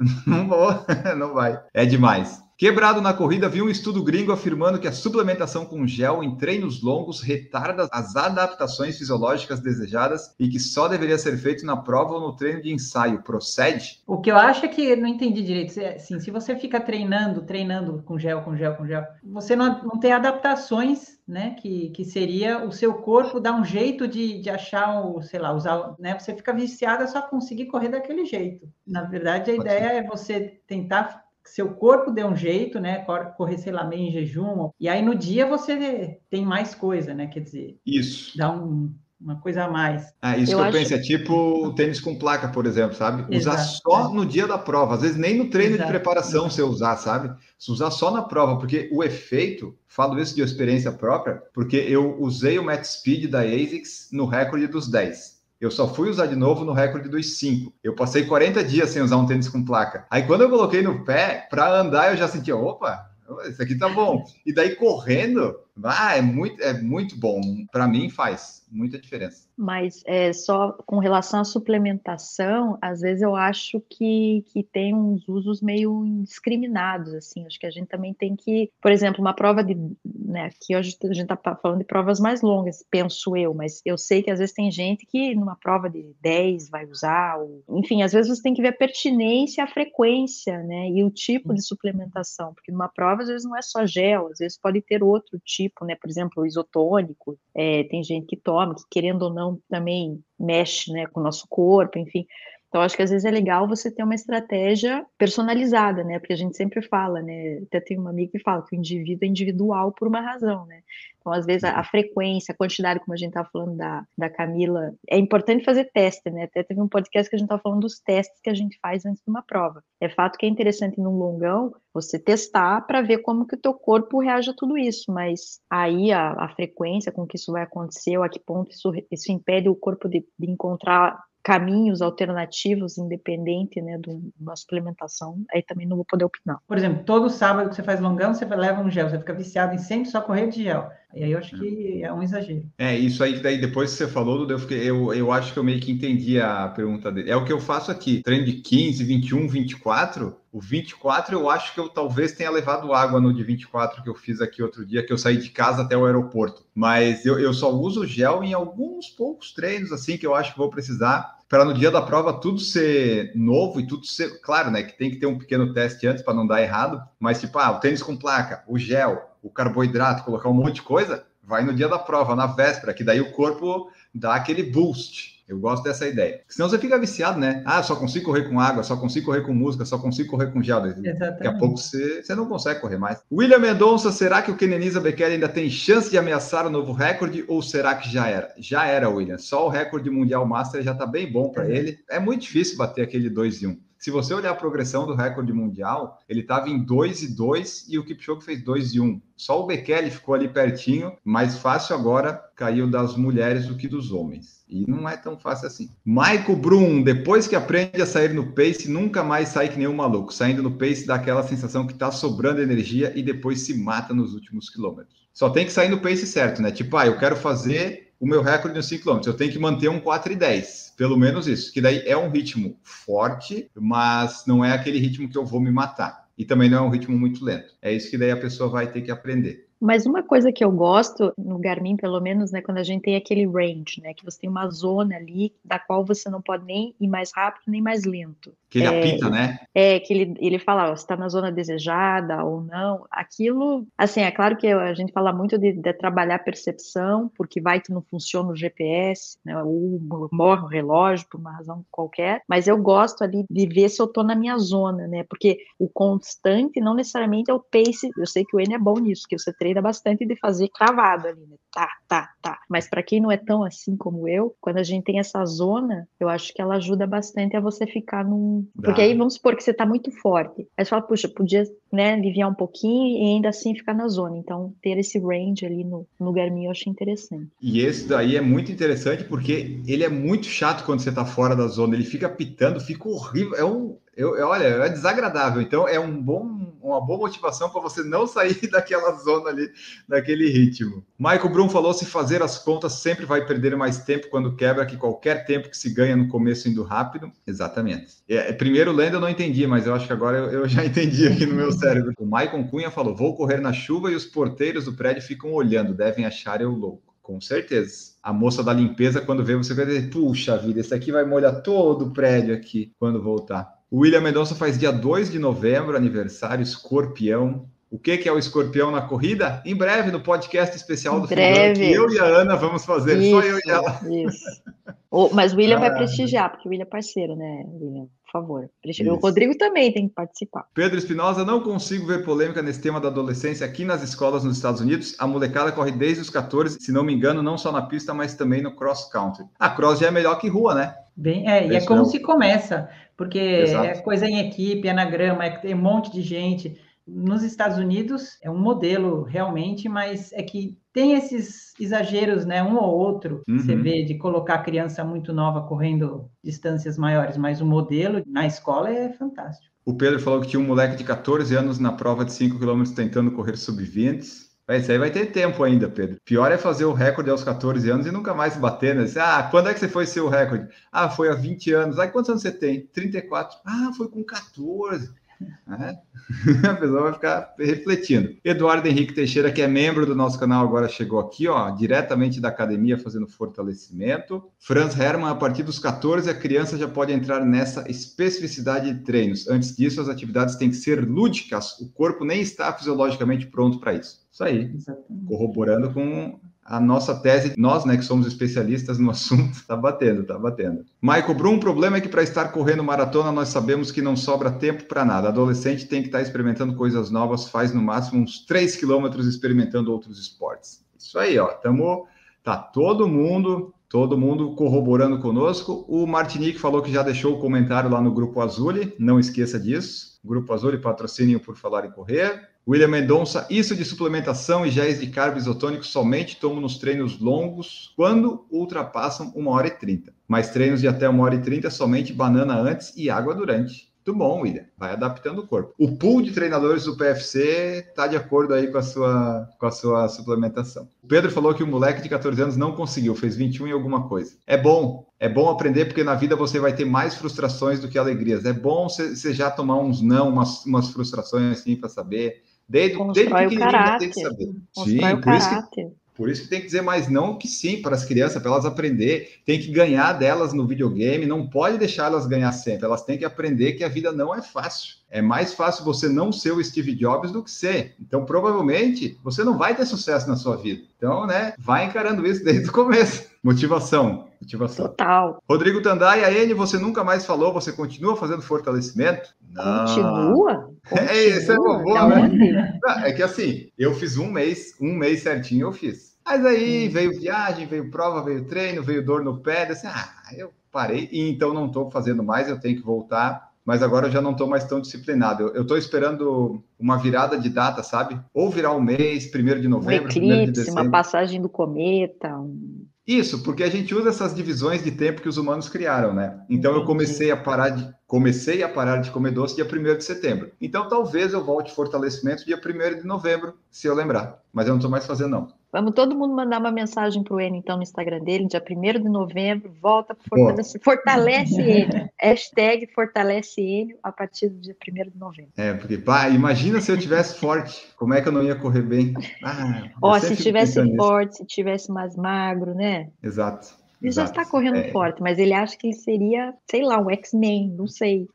[LAUGHS] Não vou, [LAUGHS] não vai. É demais. Quebrado na corrida, vi um estudo gringo afirmando que a suplementação com gel em treinos longos retarda as adaptações fisiológicas desejadas e que só deveria ser feito na prova ou no treino de ensaio. Procede? O que eu acho é que não entendi direito. Assim, se você fica treinando, treinando com gel, com gel, com gel, você não, não tem adaptações né? Que, que seria o seu corpo dar um jeito de, de achar o, sei lá, usar, né? Você fica viciado, é só conseguir correr daquele jeito. Na verdade, a Pode ideia ser. é você tentar seu corpo dê um jeito, né? Correr, sei lá, meio em jejum. E aí no dia você tem mais coisa, né? Quer dizer, isso. Dá um, uma coisa a mais. Ah, isso eu que eu acho... penso, é tipo tênis com placa, por exemplo, sabe? Usar Exato. só no dia da prova, às vezes nem no treino Exato. de preparação você usar, sabe? Se usar só na prova, porque o efeito, falo isso de experiência própria, porque eu usei o Max Speed da ASICS no recorde dos 10. Eu só fui usar de novo no recorde dos 5. Eu passei 40 dias sem usar um tênis com placa. Aí quando eu coloquei no pé, para andar, eu já senti, opa, isso aqui tá bom. E daí correndo, ah, é muito, é muito bom. Para mim faz muita diferença. Mas é, só com relação à suplementação, às vezes eu acho que, que tem uns usos meio indiscriminados, assim, acho que a gente também tem que, por exemplo, uma prova de, né, aqui hoje a gente está falando de provas mais longas, penso eu, mas eu sei que às vezes tem gente que numa prova de 10 vai usar, ou, enfim, às vezes você tem que ver a pertinência, a frequência, né, e o tipo de suplementação, porque numa prova às vezes não é só gel, às vezes pode ter outro tipo, né, por exemplo, isotônico, é, tem gente que toma, que querendo ou não também mexe né, com o nosso corpo, enfim. Então, acho que às vezes é legal você ter uma estratégia personalizada, né? Porque a gente sempre fala, né? Até tem uma amiga que fala que o indivíduo é individual por uma razão, né? Então, às vezes, a, a frequência, a quantidade, como a gente estava falando da, da Camila, é importante fazer teste, né? Até teve um podcast que a gente estava falando dos testes que a gente faz antes de uma prova. É fato que é interessante num longão você testar para ver como que o teu corpo reage a tudo isso, mas aí a, a frequência com que isso vai acontecer, ou a que ponto isso, isso impede o corpo de, de encontrar caminhos alternativos, independente né, de uma suplementação, aí também não vou poder opinar. Por exemplo, todo sábado que você faz longão, você leva um gel, você fica viciado em sempre só correr de gel. E aí eu acho que é um exagero. É, isso aí, daí depois que você falou, eu, fiquei, eu, eu acho que eu meio que entendi a pergunta dele. É o que eu faço aqui, treino de 15, 21, 24, o 24 eu acho que eu talvez tenha levado água no de 24 que eu fiz aqui outro dia, que eu saí de casa até o aeroporto. Mas eu, eu só uso gel em alguns poucos treinos, assim, que eu acho que vou precisar para no dia da prova tudo ser novo e tudo ser. Claro, né? Que tem que ter um pequeno teste antes para não dar errado, mas tipo, ah, o tênis com placa, o gel, o carboidrato, colocar um monte de coisa, vai no dia da prova, na véspera, que daí o corpo dá aquele boost. Eu gosto dessa ideia. Senão você fica viciado, né? Ah, só consigo correr com água, só consigo correr com música, só consigo correr com gel. Exatamente. Daqui a pouco você, você não consegue correr mais. William Mendonça, será que o Kenenisa Bekele ainda tem chance de ameaçar o novo recorde ou será que já era? Já era, William. Só o recorde mundial master já tá bem bom para ele. É muito difícil bater aquele 2 e 1. Se você olhar a progressão do recorde mundial, ele estava em 2 e 2 e o Kipchoge fez 2 e 1. Só o Bekele ficou ali pertinho, mais fácil agora caiu das mulheres do que dos homens. E não é tão fácil assim. Michael Brum, depois que aprende a sair no pace, nunca mais sai que nem um maluco. Saindo no pace dá aquela sensação que tá sobrando energia e depois se mata nos últimos quilômetros. Só tem que sair no pace certo, né? Tipo, ah, eu quero fazer o meu recorde nos 5 km. Eu tenho que manter um 4 e 10, pelo menos isso. Que daí é um ritmo forte, mas não é aquele ritmo que eu vou me matar. E também não é um ritmo muito lento. É isso que daí a pessoa vai ter que aprender. Mas uma coisa que eu gosto no Garmin, pelo menos, né, quando a gente tem aquele range, né, que você tem uma zona ali da qual você não pode nem ir mais rápido nem mais lento. Que ele é, apita, né? É, que ele, ele fala, ó, se está na zona desejada ou não. Aquilo, assim, é claro que a gente fala muito de, de trabalhar a percepção, porque vai que não funciona o GPS, né, ou morre o relógio por uma razão qualquer, mas eu gosto ali de ver se eu estou na minha zona, né, porque o constante não necessariamente é o pace, eu sei que o N é bom nisso, que você treina bastante de fazer cravado ali, né, tá, tá, tá, mas para quem não é tão assim como eu, quando a gente tem essa zona, eu acho que ela ajuda bastante a você ficar num porque aí vamos supor que você está muito forte. Aí você fala, puxa, podia né, aliviar um pouquinho e ainda assim ficar na zona. Então, ter esse range ali no, no Garmin eu achei interessante. E esse daí é muito interessante porque ele é muito chato quando você está fora da zona. Ele fica pitando, fica horrível. É um, eu, olha, é desagradável. Então, é um bom, uma boa motivação para você não sair [LAUGHS] daquela zona ali, daquele ritmo. Michael Brum falou: se fazer as contas sempre vai perder mais tempo quando quebra que qualquer tempo que se ganha no começo indo rápido. Exatamente. É, primeiro lendo eu não entendi, mas eu acho que agora eu, eu já [LAUGHS] entendi aqui no meu cérebro. O Michael Cunha falou: vou correr na chuva e os porteiros do prédio ficam olhando, devem achar eu louco. Com certeza. A moça da limpeza, quando vê você, vai dizer: puxa vida, esse aqui vai molhar todo o prédio aqui quando voltar. O William Mendonça faz dia 2 de novembro, aniversário, escorpião. O que, que é o escorpião na corrida? Em breve, no podcast especial do breve. que eu e a Ana vamos fazer, isso, só eu e ela. Isso. o, mas o William ah. vai prestigiar, porque o William é parceiro, né, William? Por favor. Prestigiar. O Rodrigo também tem que participar. Pedro Espinosa, não consigo ver polêmica nesse tema da adolescência aqui nas escolas nos Estados Unidos. A molecada corre desde os 14, se não me engano, não só na pista, mas também no cross country. A cross já é melhor que rua, né? Bem, é, e é como se começa, porque Exato. é coisa em equipe, é na grama, é tem um monte de gente. Nos Estados Unidos é um modelo realmente, mas é que tem esses exageros, né? Um ou outro, uhum. você vê de colocar a criança muito nova correndo distâncias maiores, mas o modelo na escola é fantástico. O Pedro falou que tinha um moleque de 14 anos na prova de 5 km tentando correr sub-20. Isso aí vai ter tempo ainda, Pedro. Pior é fazer o recorde aos 14 anos e nunca mais bater, né? Ah, quando é que você foi seu recorde? Ah, foi há 20 anos. Ah, quantos anos você tem? 34. Ah, foi com 14. É. [LAUGHS] A pessoa vai ficar refletindo. Eduardo Henrique Teixeira, que é membro do nosso canal, agora chegou aqui, ó, diretamente da academia fazendo fortalecimento. Franz Hermann, a partir dos 14, a criança já pode entrar nessa especificidade de treinos. Antes disso, as atividades têm que ser lúdicas, o corpo nem está fisiologicamente pronto para isso. Isso aí, Exatamente. corroborando com a nossa tese, nós, né, que somos especialistas no [LAUGHS] assunto, tá batendo, tá batendo. Michael Brum, o problema é que para estar correndo maratona, nós sabemos que não sobra tempo para nada. Adolescente tem que estar tá experimentando coisas novas, faz no máximo uns 3 quilômetros experimentando outros esportes. Isso aí, ó, tamo, tá todo mundo, todo mundo corroborando conosco. O Martinique falou que já deixou o comentário lá no Grupo Azul, não esqueça disso. Grupo Azul, patrocínio por falar em correr. William Mendonça, isso de suplementação e géis de carbo isotônico somente tomo nos treinos longos quando ultrapassam 1 hora e 30. Mas treinos de até 1 hora e 30 somente banana antes e água durante. Muito bom, William. Vai adaptando o corpo. O pool de treinadores do PFC está de acordo aí com a, sua, com a sua suplementação. O Pedro falou que o moleque de 14 anos não conseguiu, fez 21 e alguma coisa. É bom, é bom aprender porque na vida você vai ter mais frustrações do que alegrias. É bom você já tomar uns não, umas, umas frustrações assim para saber Desde, desde pequenininho tem que saber. Sim, por isso que, por isso que tem que dizer mais não que sim para as crianças, para elas aprender. Tem que ganhar delas no videogame, não pode deixar elas ganhar sempre. Elas têm que aprender que a vida não é fácil. É mais fácil você não ser o Steve Jobs do que ser. Então, provavelmente, você não vai ter sucesso na sua vida. Então, né, vai encarando isso desde o começo. Motivação. Motivação. Total. Rodrigo Tandai, a N, você nunca mais falou, você continua fazendo fortalecimento? Não. Continua? [LAUGHS] É, isso é boa, né? É que assim, eu fiz um mês, um mês certinho eu fiz. Mas aí hum. veio viagem, veio prova, veio treino, veio dor no pé, assim, ah, eu parei, e então não estou fazendo mais, eu tenho que voltar mas agora eu já não estou mais tão disciplinado. Eu estou esperando uma virada de data, sabe? Ou virar um mês, primeiro de novembro, um eclipse, de uma passagem do cometa. Um... Isso, porque a gente usa essas divisões de tempo que os humanos criaram, né? Então eu comecei a parar de comecei a parar de comer doce dia 1 de setembro. Então talvez eu volte fortalecimento dia 1 de novembro, se eu lembrar. Mas eu não estou mais fazendo, não. Vamos todo mundo mandar uma mensagem para o Enio, então, no Instagram dele, dia 1 de novembro, volta fortalece, fortalece Enio. [LAUGHS] Hashtag fortalece Enio a partir do dia 1 de novembro. É, porque, pá, imagina se eu tivesse forte, como é que eu não ia correr bem? Ah, [LAUGHS] Ó, se tivesse forte, se tivesse mais magro, né? Exato. Ele já está correndo é. forte, mas ele acha que ele seria, sei lá, um X-Men, não sei.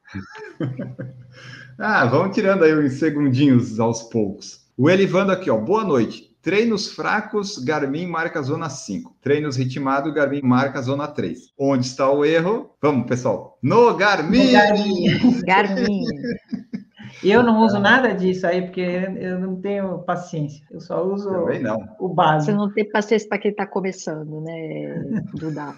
[LAUGHS] ah, vamos tirando aí uns segundinhos aos poucos. O Elivando aqui, ó. Boa noite. Treinos fracos, Garmin marca zona 5. Treinos ritmado, Garmin marca zona 3. Onde está o erro? Vamos, pessoal. No Garmin! Garmin. Garmin. Eu não uso nada disso aí, porque eu não tenho paciência. Eu só uso o básico. Você não tem paciência para quem está começando, né, Duda?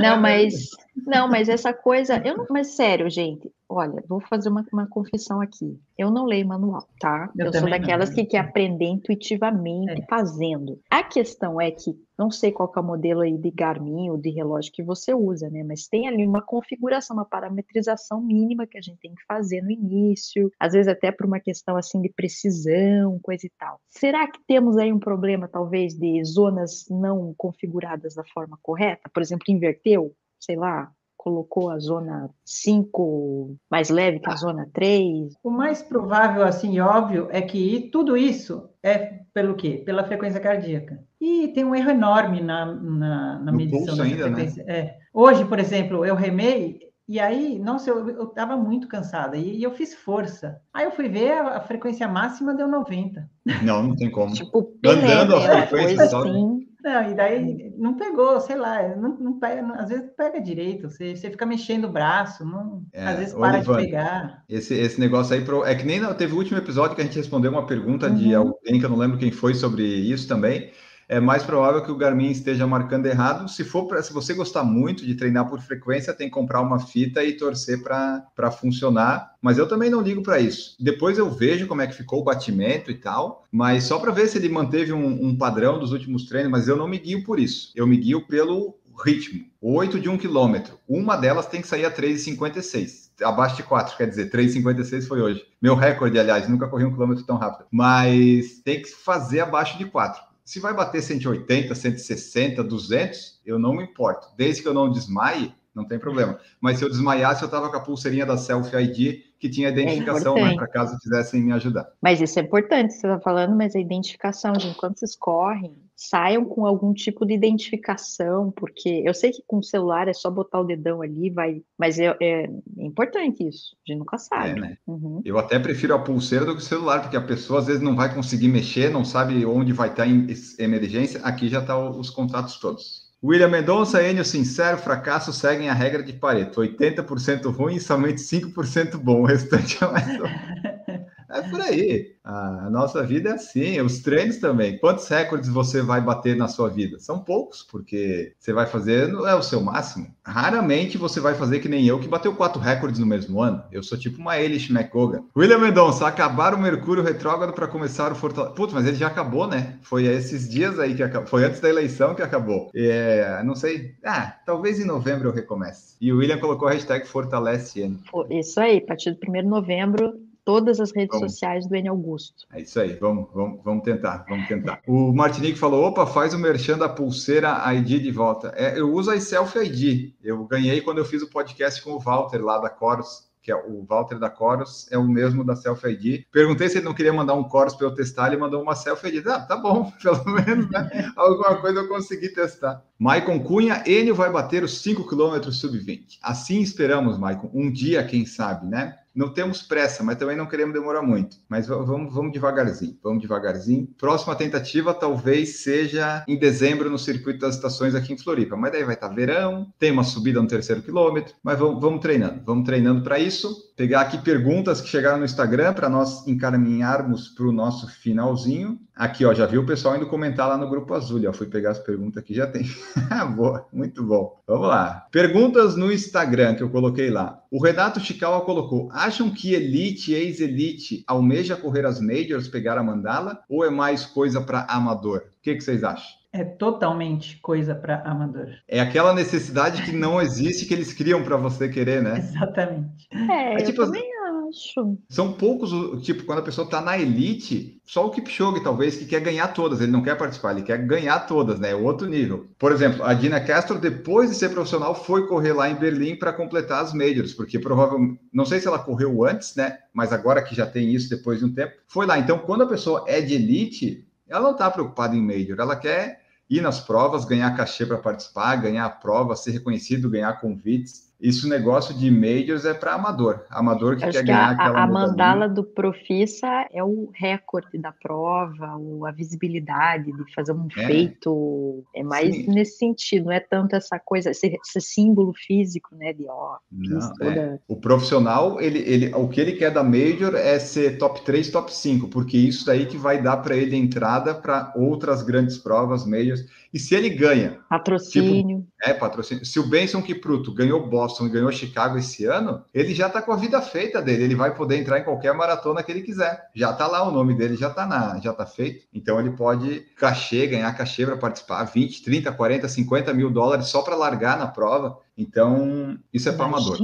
não, mas não, mas essa coisa, eu não, mas sério, gente, olha, vou fazer uma, uma confissão aqui. Eu não leio manual, tá? Eu, eu sou daquelas não. que quer aprender intuitivamente, é. fazendo. A questão é que não sei qual é o modelo aí de Garmin ou de relógio que você usa, né? Mas tem ali uma configuração, uma parametrização mínima que a gente tem que fazer no início, às vezes até por uma questão assim de precisão, coisa e tal. Será que temos aí um problema, talvez, de zonas não configuradas da forma correta? Por exemplo, inverteu, sei lá, colocou a zona 5 mais leve que a zona 3? O mais provável, assim, óbvio, é que tudo isso é pelo quê? Pela frequência cardíaca. E tem um erro enorme na, na, na medição da ainda, né? frequência. Né? É. Hoje, por exemplo, eu remei e aí, nossa, eu, estava muito cansada e, e, eu fiz força. Aí eu fui ver, a, a, frequência máxima deu 90. Não, não tem como. tipo, Andando a né? frequência assim. Não, e daí não pegou, sei lá, não, não pega, não, às vezes pega direito, você, você fica mexendo o braço, não, é, às vezes para Ivan, de pegar. Esse, esse negócio aí, pro, é que nem teve o último episódio que a gente respondeu uma pergunta uhum. de alguém que eu não lembro quem foi sobre isso também é mais provável que o Garmin esteja marcando errado. Se for para, se você gostar muito de treinar por frequência, tem que comprar uma fita e torcer para funcionar. Mas eu também não ligo para isso. Depois eu vejo como é que ficou o batimento e tal, mas só para ver se ele manteve um, um padrão dos últimos treinos. Mas eu não me guio por isso. Eu me guio pelo ritmo. 8 de 1 quilômetro. Uma delas tem que sair a 3,56. Abaixo de 4, quer dizer, 3,56 foi hoje. Meu recorde, aliás, nunca corri um quilômetro tão rápido. Mas tem que fazer abaixo de 4. Se vai bater 180, 160, 200, eu não me importo. Desde que eu não desmaie, não tem problema. Mas se eu desmaiasse, eu estava com a pulseirinha da Selfie ID, que tinha identificação, é né, para caso quisessem me ajudar. Mas isso é importante, você está falando, mas a identificação, gente, quando vocês correm, saiam com algum tipo de identificação, porque eu sei que com o celular é só botar o dedão ali, vai, mas é, é importante isso, a gente nunca sabe. É, né? Uhum. Eu até prefiro a pulseira do que o celular, porque a pessoa às vezes não vai conseguir mexer, não sabe onde vai estar em emergência, aqui já estão tá os contatos todos. William Mendonça, Enio Sincero, fracasso seguem a regra de Pareto. 80% ruim e somente 5% bom. O restante é mais. [LAUGHS] É por aí. A nossa vida é assim. Os treinos também. Quantos recordes você vai bater na sua vida? São poucos, porque você vai fazer é o seu máximo. Raramente você vai fazer que nem eu, que bateu quatro recordes no mesmo ano. Eu sou tipo uma Elish McCogan. William Mendonça, acabar o Mercúrio retrógrado para começar o Fortaleza. Putz, mas ele já acabou, né? Foi esses dias aí que acabou. Foi antes da eleição que acabou. É, não sei. Ah, talvez em novembro eu recomece. E o William colocou a hashtag Fortalece Isso aí, a partir do 1 de novembro todas as redes vamos. sociais do N Augusto. É isso aí, vamos, vamos, vamos tentar, vamos tentar. O Martinique falou, opa, faz o merchan da pulseira ID de volta. É, eu uso a Selfie ID, eu ganhei quando eu fiz o podcast com o Walter lá da Coros, que é o Walter da Coros, é o mesmo da Selfie ID. Perguntei se ele não queria mandar um Coros para eu testar, ele mandou uma Selfie ID. Ah, tá bom, [LAUGHS] pelo menos, né? [LAUGHS] Alguma coisa eu consegui testar. Maicon Cunha, Enio vai bater os 5 km sub-20. Assim esperamos, Maicon. Um dia, quem sabe, né? Não temos pressa, mas também não queremos demorar muito. Mas vamos, vamos devagarzinho, vamos devagarzinho. Próxima tentativa talvez seja em dezembro no circuito das estações aqui em Floripa. Mas daí vai estar verão, tem uma subida no terceiro quilômetro, mas vamos, vamos treinando, vamos treinando para isso. Pegar aqui perguntas que chegaram no Instagram para nós encaminharmos para o nosso finalzinho. Aqui, ó, já viu o pessoal indo comentar lá no Grupo Azul. Ó, fui pegar as perguntas aqui, já tem. [LAUGHS] Boa, muito bom. Vamos lá. Perguntas no Instagram que eu coloquei lá. O Renato Chicawa colocou: acham que elite ex-elite almeja correr as majors, pegar a mandala, ou é mais coisa para amador? O que, que vocês acham? É totalmente coisa para amador. É aquela necessidade que não existe que eles criam para você querer, né? [LAUGHS] Exatamente. É, é tipo, eu também acho. São poucos, tipo, quando a pessoa está na elite, só o Kipchoge, talvez, que quer ganhar todas. Ele não quer participar, ele quer ganhar todas, né? É outro nível. Por exemplo, a Dina Castro, depois de ser profissional, foi correr lá em Berlim para completar as majors, porque provavelmente, não sei se ela correu antes, né? Mas agora que já tem isso depois de um tempo, foi lá. Então, quando a pessoa é de elite, ela não está preocupada em major, ela quer ir nas provas, ganhar cachê para participar, ganhar a prova, ser reconhecido, ganhar convites. Isso negócio de majors é para amador, amador que Acho quer que ganhar a, aquela a mandala do Profissa é o recorde da prova, a visibilidade de fazer um É. feito, é mais Sim. nesse sentido, não é tanto essa coisa, esse, esse símbolo físico, né, de ó, Não, é. toda... O profissional, ele, ele, o que ele quer da Major é ser top 3, top 5, porque isso daí que vai dar para ele entrada para outras grandes provas, Majors. E se ele ganha, patrocínio. é patrocínio. Se o Benson Kipruto ganhou Boston e ganhou Chicago esse ano, ele já está com a vida feita dele. Ele vai poder entrar em qualquer maratona que ele quiser. Já está lá o nome dele, já está na, já tá feito. Então ele pode cachê, ganhar cachê para participar, 20, 30, 40, 50 mil dólares só para largar na prova. Então isso é para amador.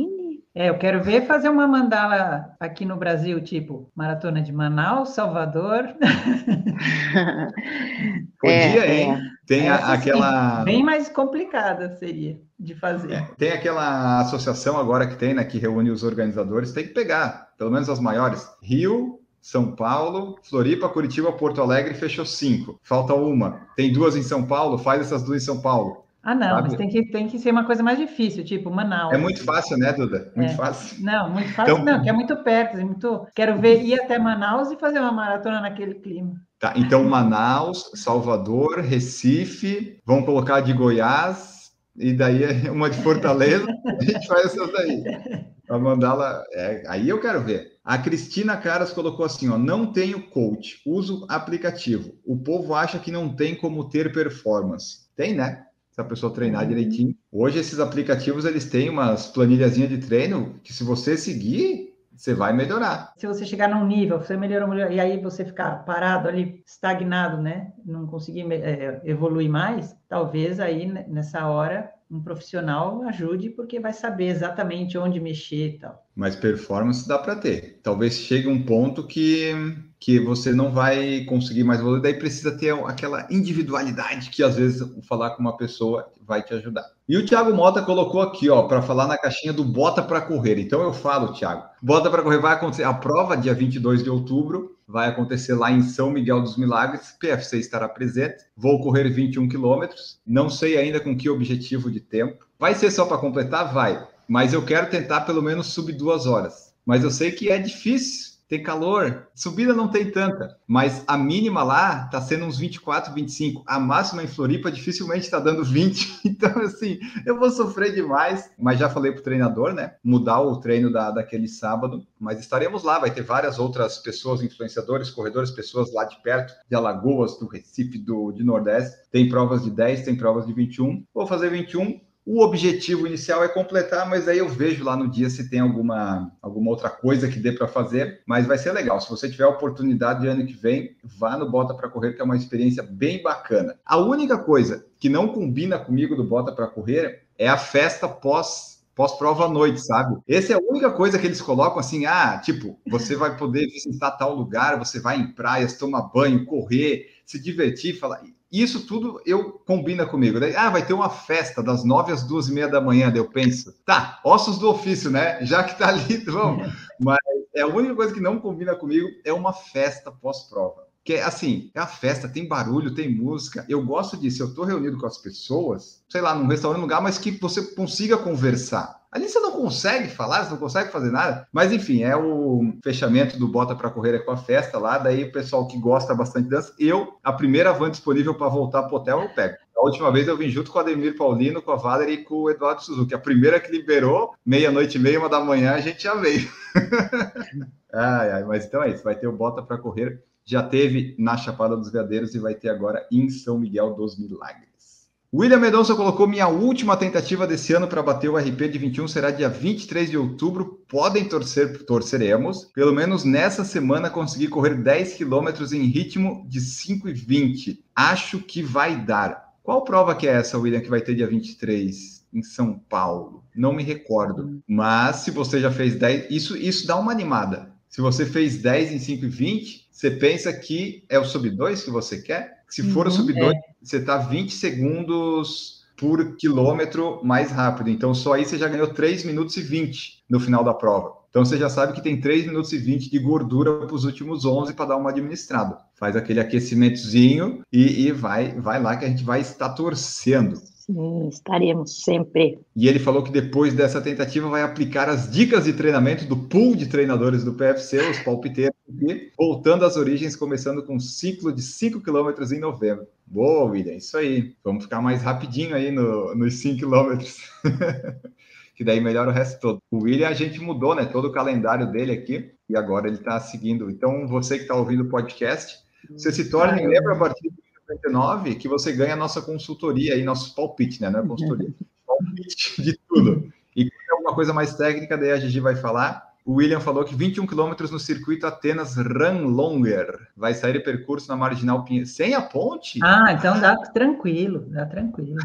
É, eu quero ver fazer uma mandala aqui no Brasil, tipo maratona de Manaus, Salvador. [LAUGHS] Podia, É, hein? Tem a- Essa, sim, aquela. bem mais complicada seria de fazer. É, tem aquela associação agora que tem, né, que reúne os organizadores, tem que pegar, pelo menos as maiores. Rio, São Paulo, Floripa, Curitiba, Porto Alegre, fechou cinco. Falta uma. Tem duas em São Paulo, faz essas duas em São Paulo. Ah, não, Sabe? mas tem que, tem que ser uma coisa mais difícil, tipo Manaus. É muito fácil, né, Duda? Muito É. fácil. Não, muito fácil Então- não, que é muito perto, é muito... Quero ver ir até Manaus e fazer uma maratona naquele clima. Tá, então Manaus, Salvador, Recife, vamos colocar de Goiás, e daí [LAUGHS] uma de Fortaleza, a gente faz essas daí. A mandala, é, aí eu quero ver. A Cristina Caras colocou assim, ó, não tenho coach, uso aplicativo. O povo acha que não tem como ter performance. Tem, né? Se a pessoa treinar Uhum. direitinho. Hoje esses aplicativos, eles têm umas planilhazinhas de treino que se você seguir, você vai melhorar. Se você chegar num nível, você melhorou, melhorou, e aí você ficar parado ali, estagnado, né? Não conseguir é, evoluir mais, talvez aí né, nessa hora um profissional ajude, porque vai saber exatamente onde mexer e tal. Mas performance dá para ter. Talvez chegue um ponto que, que você não vai conseguir mais evoluir, daí precisa ter aquela individualidade que às vezes falar com uma pessoa vai te ajudar. E o Thiago Mota colocou aqui, ó, para falar na caixinha do Bota para Correr. Então eu falo, Thiago, Bota para Correr vai acontecer, a prova dia 22 de outubro vai acontecer lá em São Miguel dos Milagres, PFC estará presente. Vou correr 21 quilômetros, não sei ainda com que objetivo de tempo. Vai ser só para completar? Vai. Mas eu quero tentar pelo menos subir duas horas. Mas eu sei que é difícil, tem calor, subida não tem tanta, mas a mínima lá tá sendo uns 24, 25. A máxima em Floripa dificilmente está dando 20. [LAUGHS] Então, assim, eu vou sofrer demais. Mas já falei pro treinador, né? Mudar o treino da, daquele sábado. Mas estaremos lá, vai ter várias outras pessoas, influenciadores, corredores, pessoas lá de perto, de Alagoas, do Recife, do de Nordeste. Tem provas de 10, tem provas de 21. Vou fazer 21. O objetivo inicial é completar, mas aí eu vejo lá no dia se tem alguma, alguma outra coisa que dê para fazer. Mas vai ser legal. Se você tiver a oportunidade de ano que vem, vá no Bota para Correr, que é uma experiência bem bacana. A única coisa que não combina comigo do Bota para Correr é a festa pós pós-prova à noite, sabe? Essa é a única coisa que eles colocam assim, ah, tipo, você vai poder visitar tal lugar, você vai em praias, tomar banho, correr, se divertir, falar. Isso tudo eu combina comigo. Daí, ah, vai ter uma festa das nove às duas e meia da manhã. Daí eu penso, tá, ossos do ofício, né? Já que tá ali, [LAUGHS] vamos. Mas é a única coisa que não combina comigo é uma festa pós-prova. Que é assim, é a festa, tem barulho, tem música. Eu gosto disso. Eu tô reunido com as pessoas, sei lá, num restaurante, num lugar, mas que você consiga conversar. Ali você não consegue falar, você não consegue fazer nada. Mas enfim, é o fechamento do Bota para Correr é com a festa lá. Daí o pessoal que gosta bastante de dança, eu, a primeira van disponível para voltar pro hotel, eu pego. A última vez eu vim junto com o Ademir Paulino, com a Valerie e com o Eduardo Suzuki. A primeira que liberou, meia-noite e meia, uma da manhã, a gente já veio. [LAUGHS] ai, ai, mas então é isso, vai ter o Bota para Correr. Já teve na Chapada dos Veadeiros e vai ter agora em São Miguel dos Milagres. William Mendonça colocou minha última tentativa desse ano para bater o RP de 21 será dia 23 de outubro. Podem torcer, torceremos. Pelo menos nessa semana conseguir correr 10 quilômetros em ritmo de 5 e 20. Acho que vai dar. Qual prova que é essa, William, que vai ter dia 23 em São Paulo? Não me recordo. Mas se você já fez 10, isso, isso dá uma animada. Se você fez 10 em 5 e 20, você pensa que é o sub 2 que você quer? Se for uhum, sub 2, é. você está 20 segundos por quilômetro mais rápido. Então, só aí você já ganhou 3 minutos e 20 no final da prova. Então, você já sabe que tem 3 minutos e 20 de gordura para os últimos 11 para dar uma administrada. Faz aquele aquecimentozinho e, e vai, vai lá que a gente vai estar torcendo. Sim, estaremos sempre. E ele falou que depois dessa tentativa vai aplicar as dicas de treinamento do pool de treinadores do PFC, os palpiteiros, e voltando às origens, começando com um ciclo de 5 km em novembro. Boa, William, isso aí. Vamos ficar mais rapidinho aí no, nos 5 km. [LAUGHS] que daí melhora o resto todo. O William, a gente mudou, né, todo o calendário dele aqui, e agora ele está seguindo. Então, você que está ouvindo o podcast, você se torne membro a partir 59 que você ganha a nossa consultoria e nosso palpite, né? Não é consultoria, [LAUGHS] palpite de tudo. E é alguma coisa mais técnica, daí a Gigi vai falar. O William falou que 21 quilômetros no circuito Atenas Run Longer. Vai sair percurso na Marginal Pinheiro. Sem a ponte? Ah, então dá tranquilo, dá tranquilo.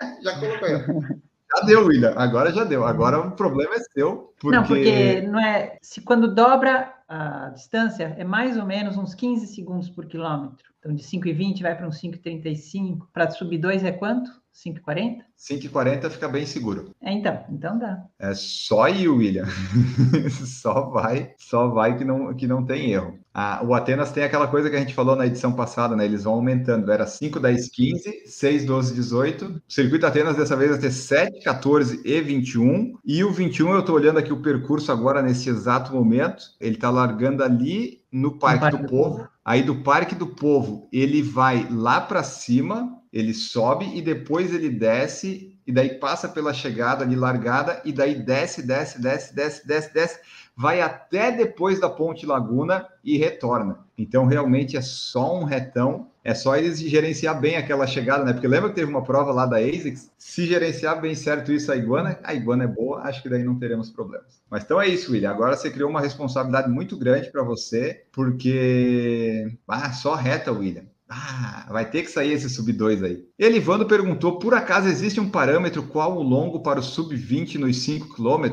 [LAUGHS] já colocou aí. Já deu, William. Agora já deu. Agora o problema é seu. Porque... Não, porque não é. Se quando dobra a distância, é mais ou menos uns 15 segundos por quilômetro. Então, de 5,20 vai para um 5,35. Para sub 2 é quanto? 5,40? 5,40 fica bem seguro. É, então, então dá. É só ir, William. [LAUGHS] só vai, só vai que não, que não tem erro. Ah, o Atenas tem aquela coisa que a gente falou na edição passada, né? Eles vão aumentando. Era 5, 10, 15, 6, 12, 18. O circuito Atenas dessa vez vai ter 7, 14 e 21. E o 21, eu estou olhando aqui o percurso agora nesse exato momento. Ele está largando ali no Parque, no Parque do, do Povo. Povo. Aí do Parque do Povo, ele vai lá para cima, ele sobe e depois ele desce, e daí passa pela chegada ali, largada, e daí desce, desce, desce, desce, desce, desce, vai até depois da Ponte Laguna e retorna. Então, realmente é só um retão, é só eles gerenciar bem aquela chegada, né? Porque lembra que teve uma prova lá da ASICS? Se gerenciar bem certo isso a iguana, a iguana é boa, acho que daí não teremos problemas. Mas então é isso, William. Agora você criou uma responsabilidade muito grande para você, porque. Ah, só reta, William. Ah, vai ter que sair esse sub-2 aí. Elivando perguntou: por acaso existe um parâmetro qual o longo para o sub-20 nos 5 km?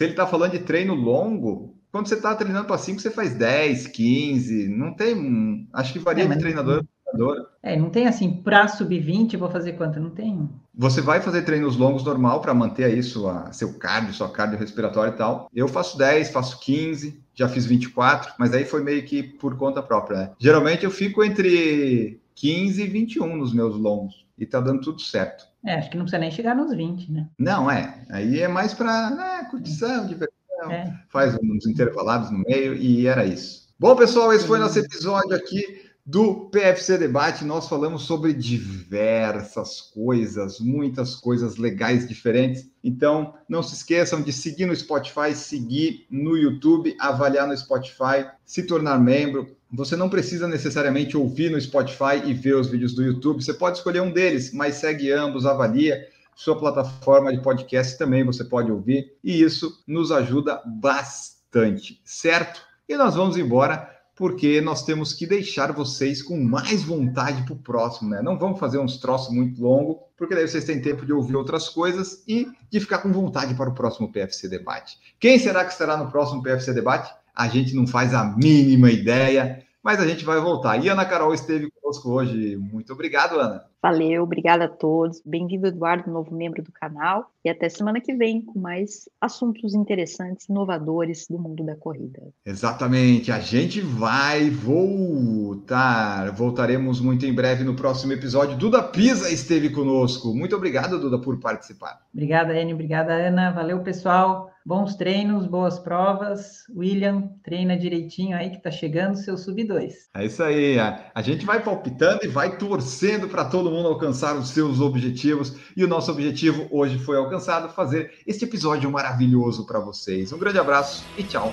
Se ele está falando de treino longo, quando você está treinando para 5, você faz 10, 15, não tem. Acho que varia é, de treinador para treinador. É, não tem assim, para sub-20, vou fazer quanto? Não tem. Você vai fazer treinos longos normal para manter aí sua, seu cardio, sua cardio respiratória e tal. Eu faço 10, faço 15, já fiz 24, mas aí foi meio que por conta própria, né? Geralmente eu fico entre 15 e 21 nos meus longos e tá dando tudo certo. É, acho que não precisa nem chegar nos 20, né? Não, é. Aí é mais para né, curtição, diversão é. faz uns intervalados no meio e era isso. Bom, pessoal, esse foi nosso episódio aqui do PFC Debate. Nós falamos sobre diversas coisas, muitas coisas legais, diferentes. Então, não se esqueçam de seguir no Spotify, seguir no YouTube, avaliar no Spotify, se tornar membro. Você não precisa necessariamente ouvir no Spotify e ver os vídeos do YouTube. Você pode escolher um deles, mas segue ambos, avalia sua plataforma de podcast também você pode ouvir, e isso nos ajuda bastante, certo? E nós vamos embora porque nós temos que deixar vocês com mais vontade para o próximo, né? Não vamos fazer uns troços muito longos, porque daí vocês têm tempo de ouvir outras coisas e de ficar com vontade para o próximo PFC Debate. Quem será que estará no próximo PFC Debate? A gente não faz a mínima ideia, mas a gente vai voltar. E Ana Carol esteve conosco hoje. Muito obrigado, Ana. Valeu, obrigada a todos. Bem-vindo, Eduardo, novo membro do canal. E até semana que vem com mais assuntos interessantes, inovadores do mundo da corrida. Exatamente, a gente vai voltar. Voltaremos muito em breve no próximo episódio. Duda Pisa esteve conosco. Muito obrigado, Duda, por participar. Obrigada, Enio. Obrigada, Ana. Valeu, pessoal. Bons treinos, boas provas. William, treina direitinho aí que tá chegando seu sub 2. É isso aí. A gente vai palpitando e vai torcendo para todo mundo alcançar os seus objetivos. E o nosso objetivo hoje foi alcançado, fazer este episódio maravilhoso para vocês. Um grande abraço e tchau.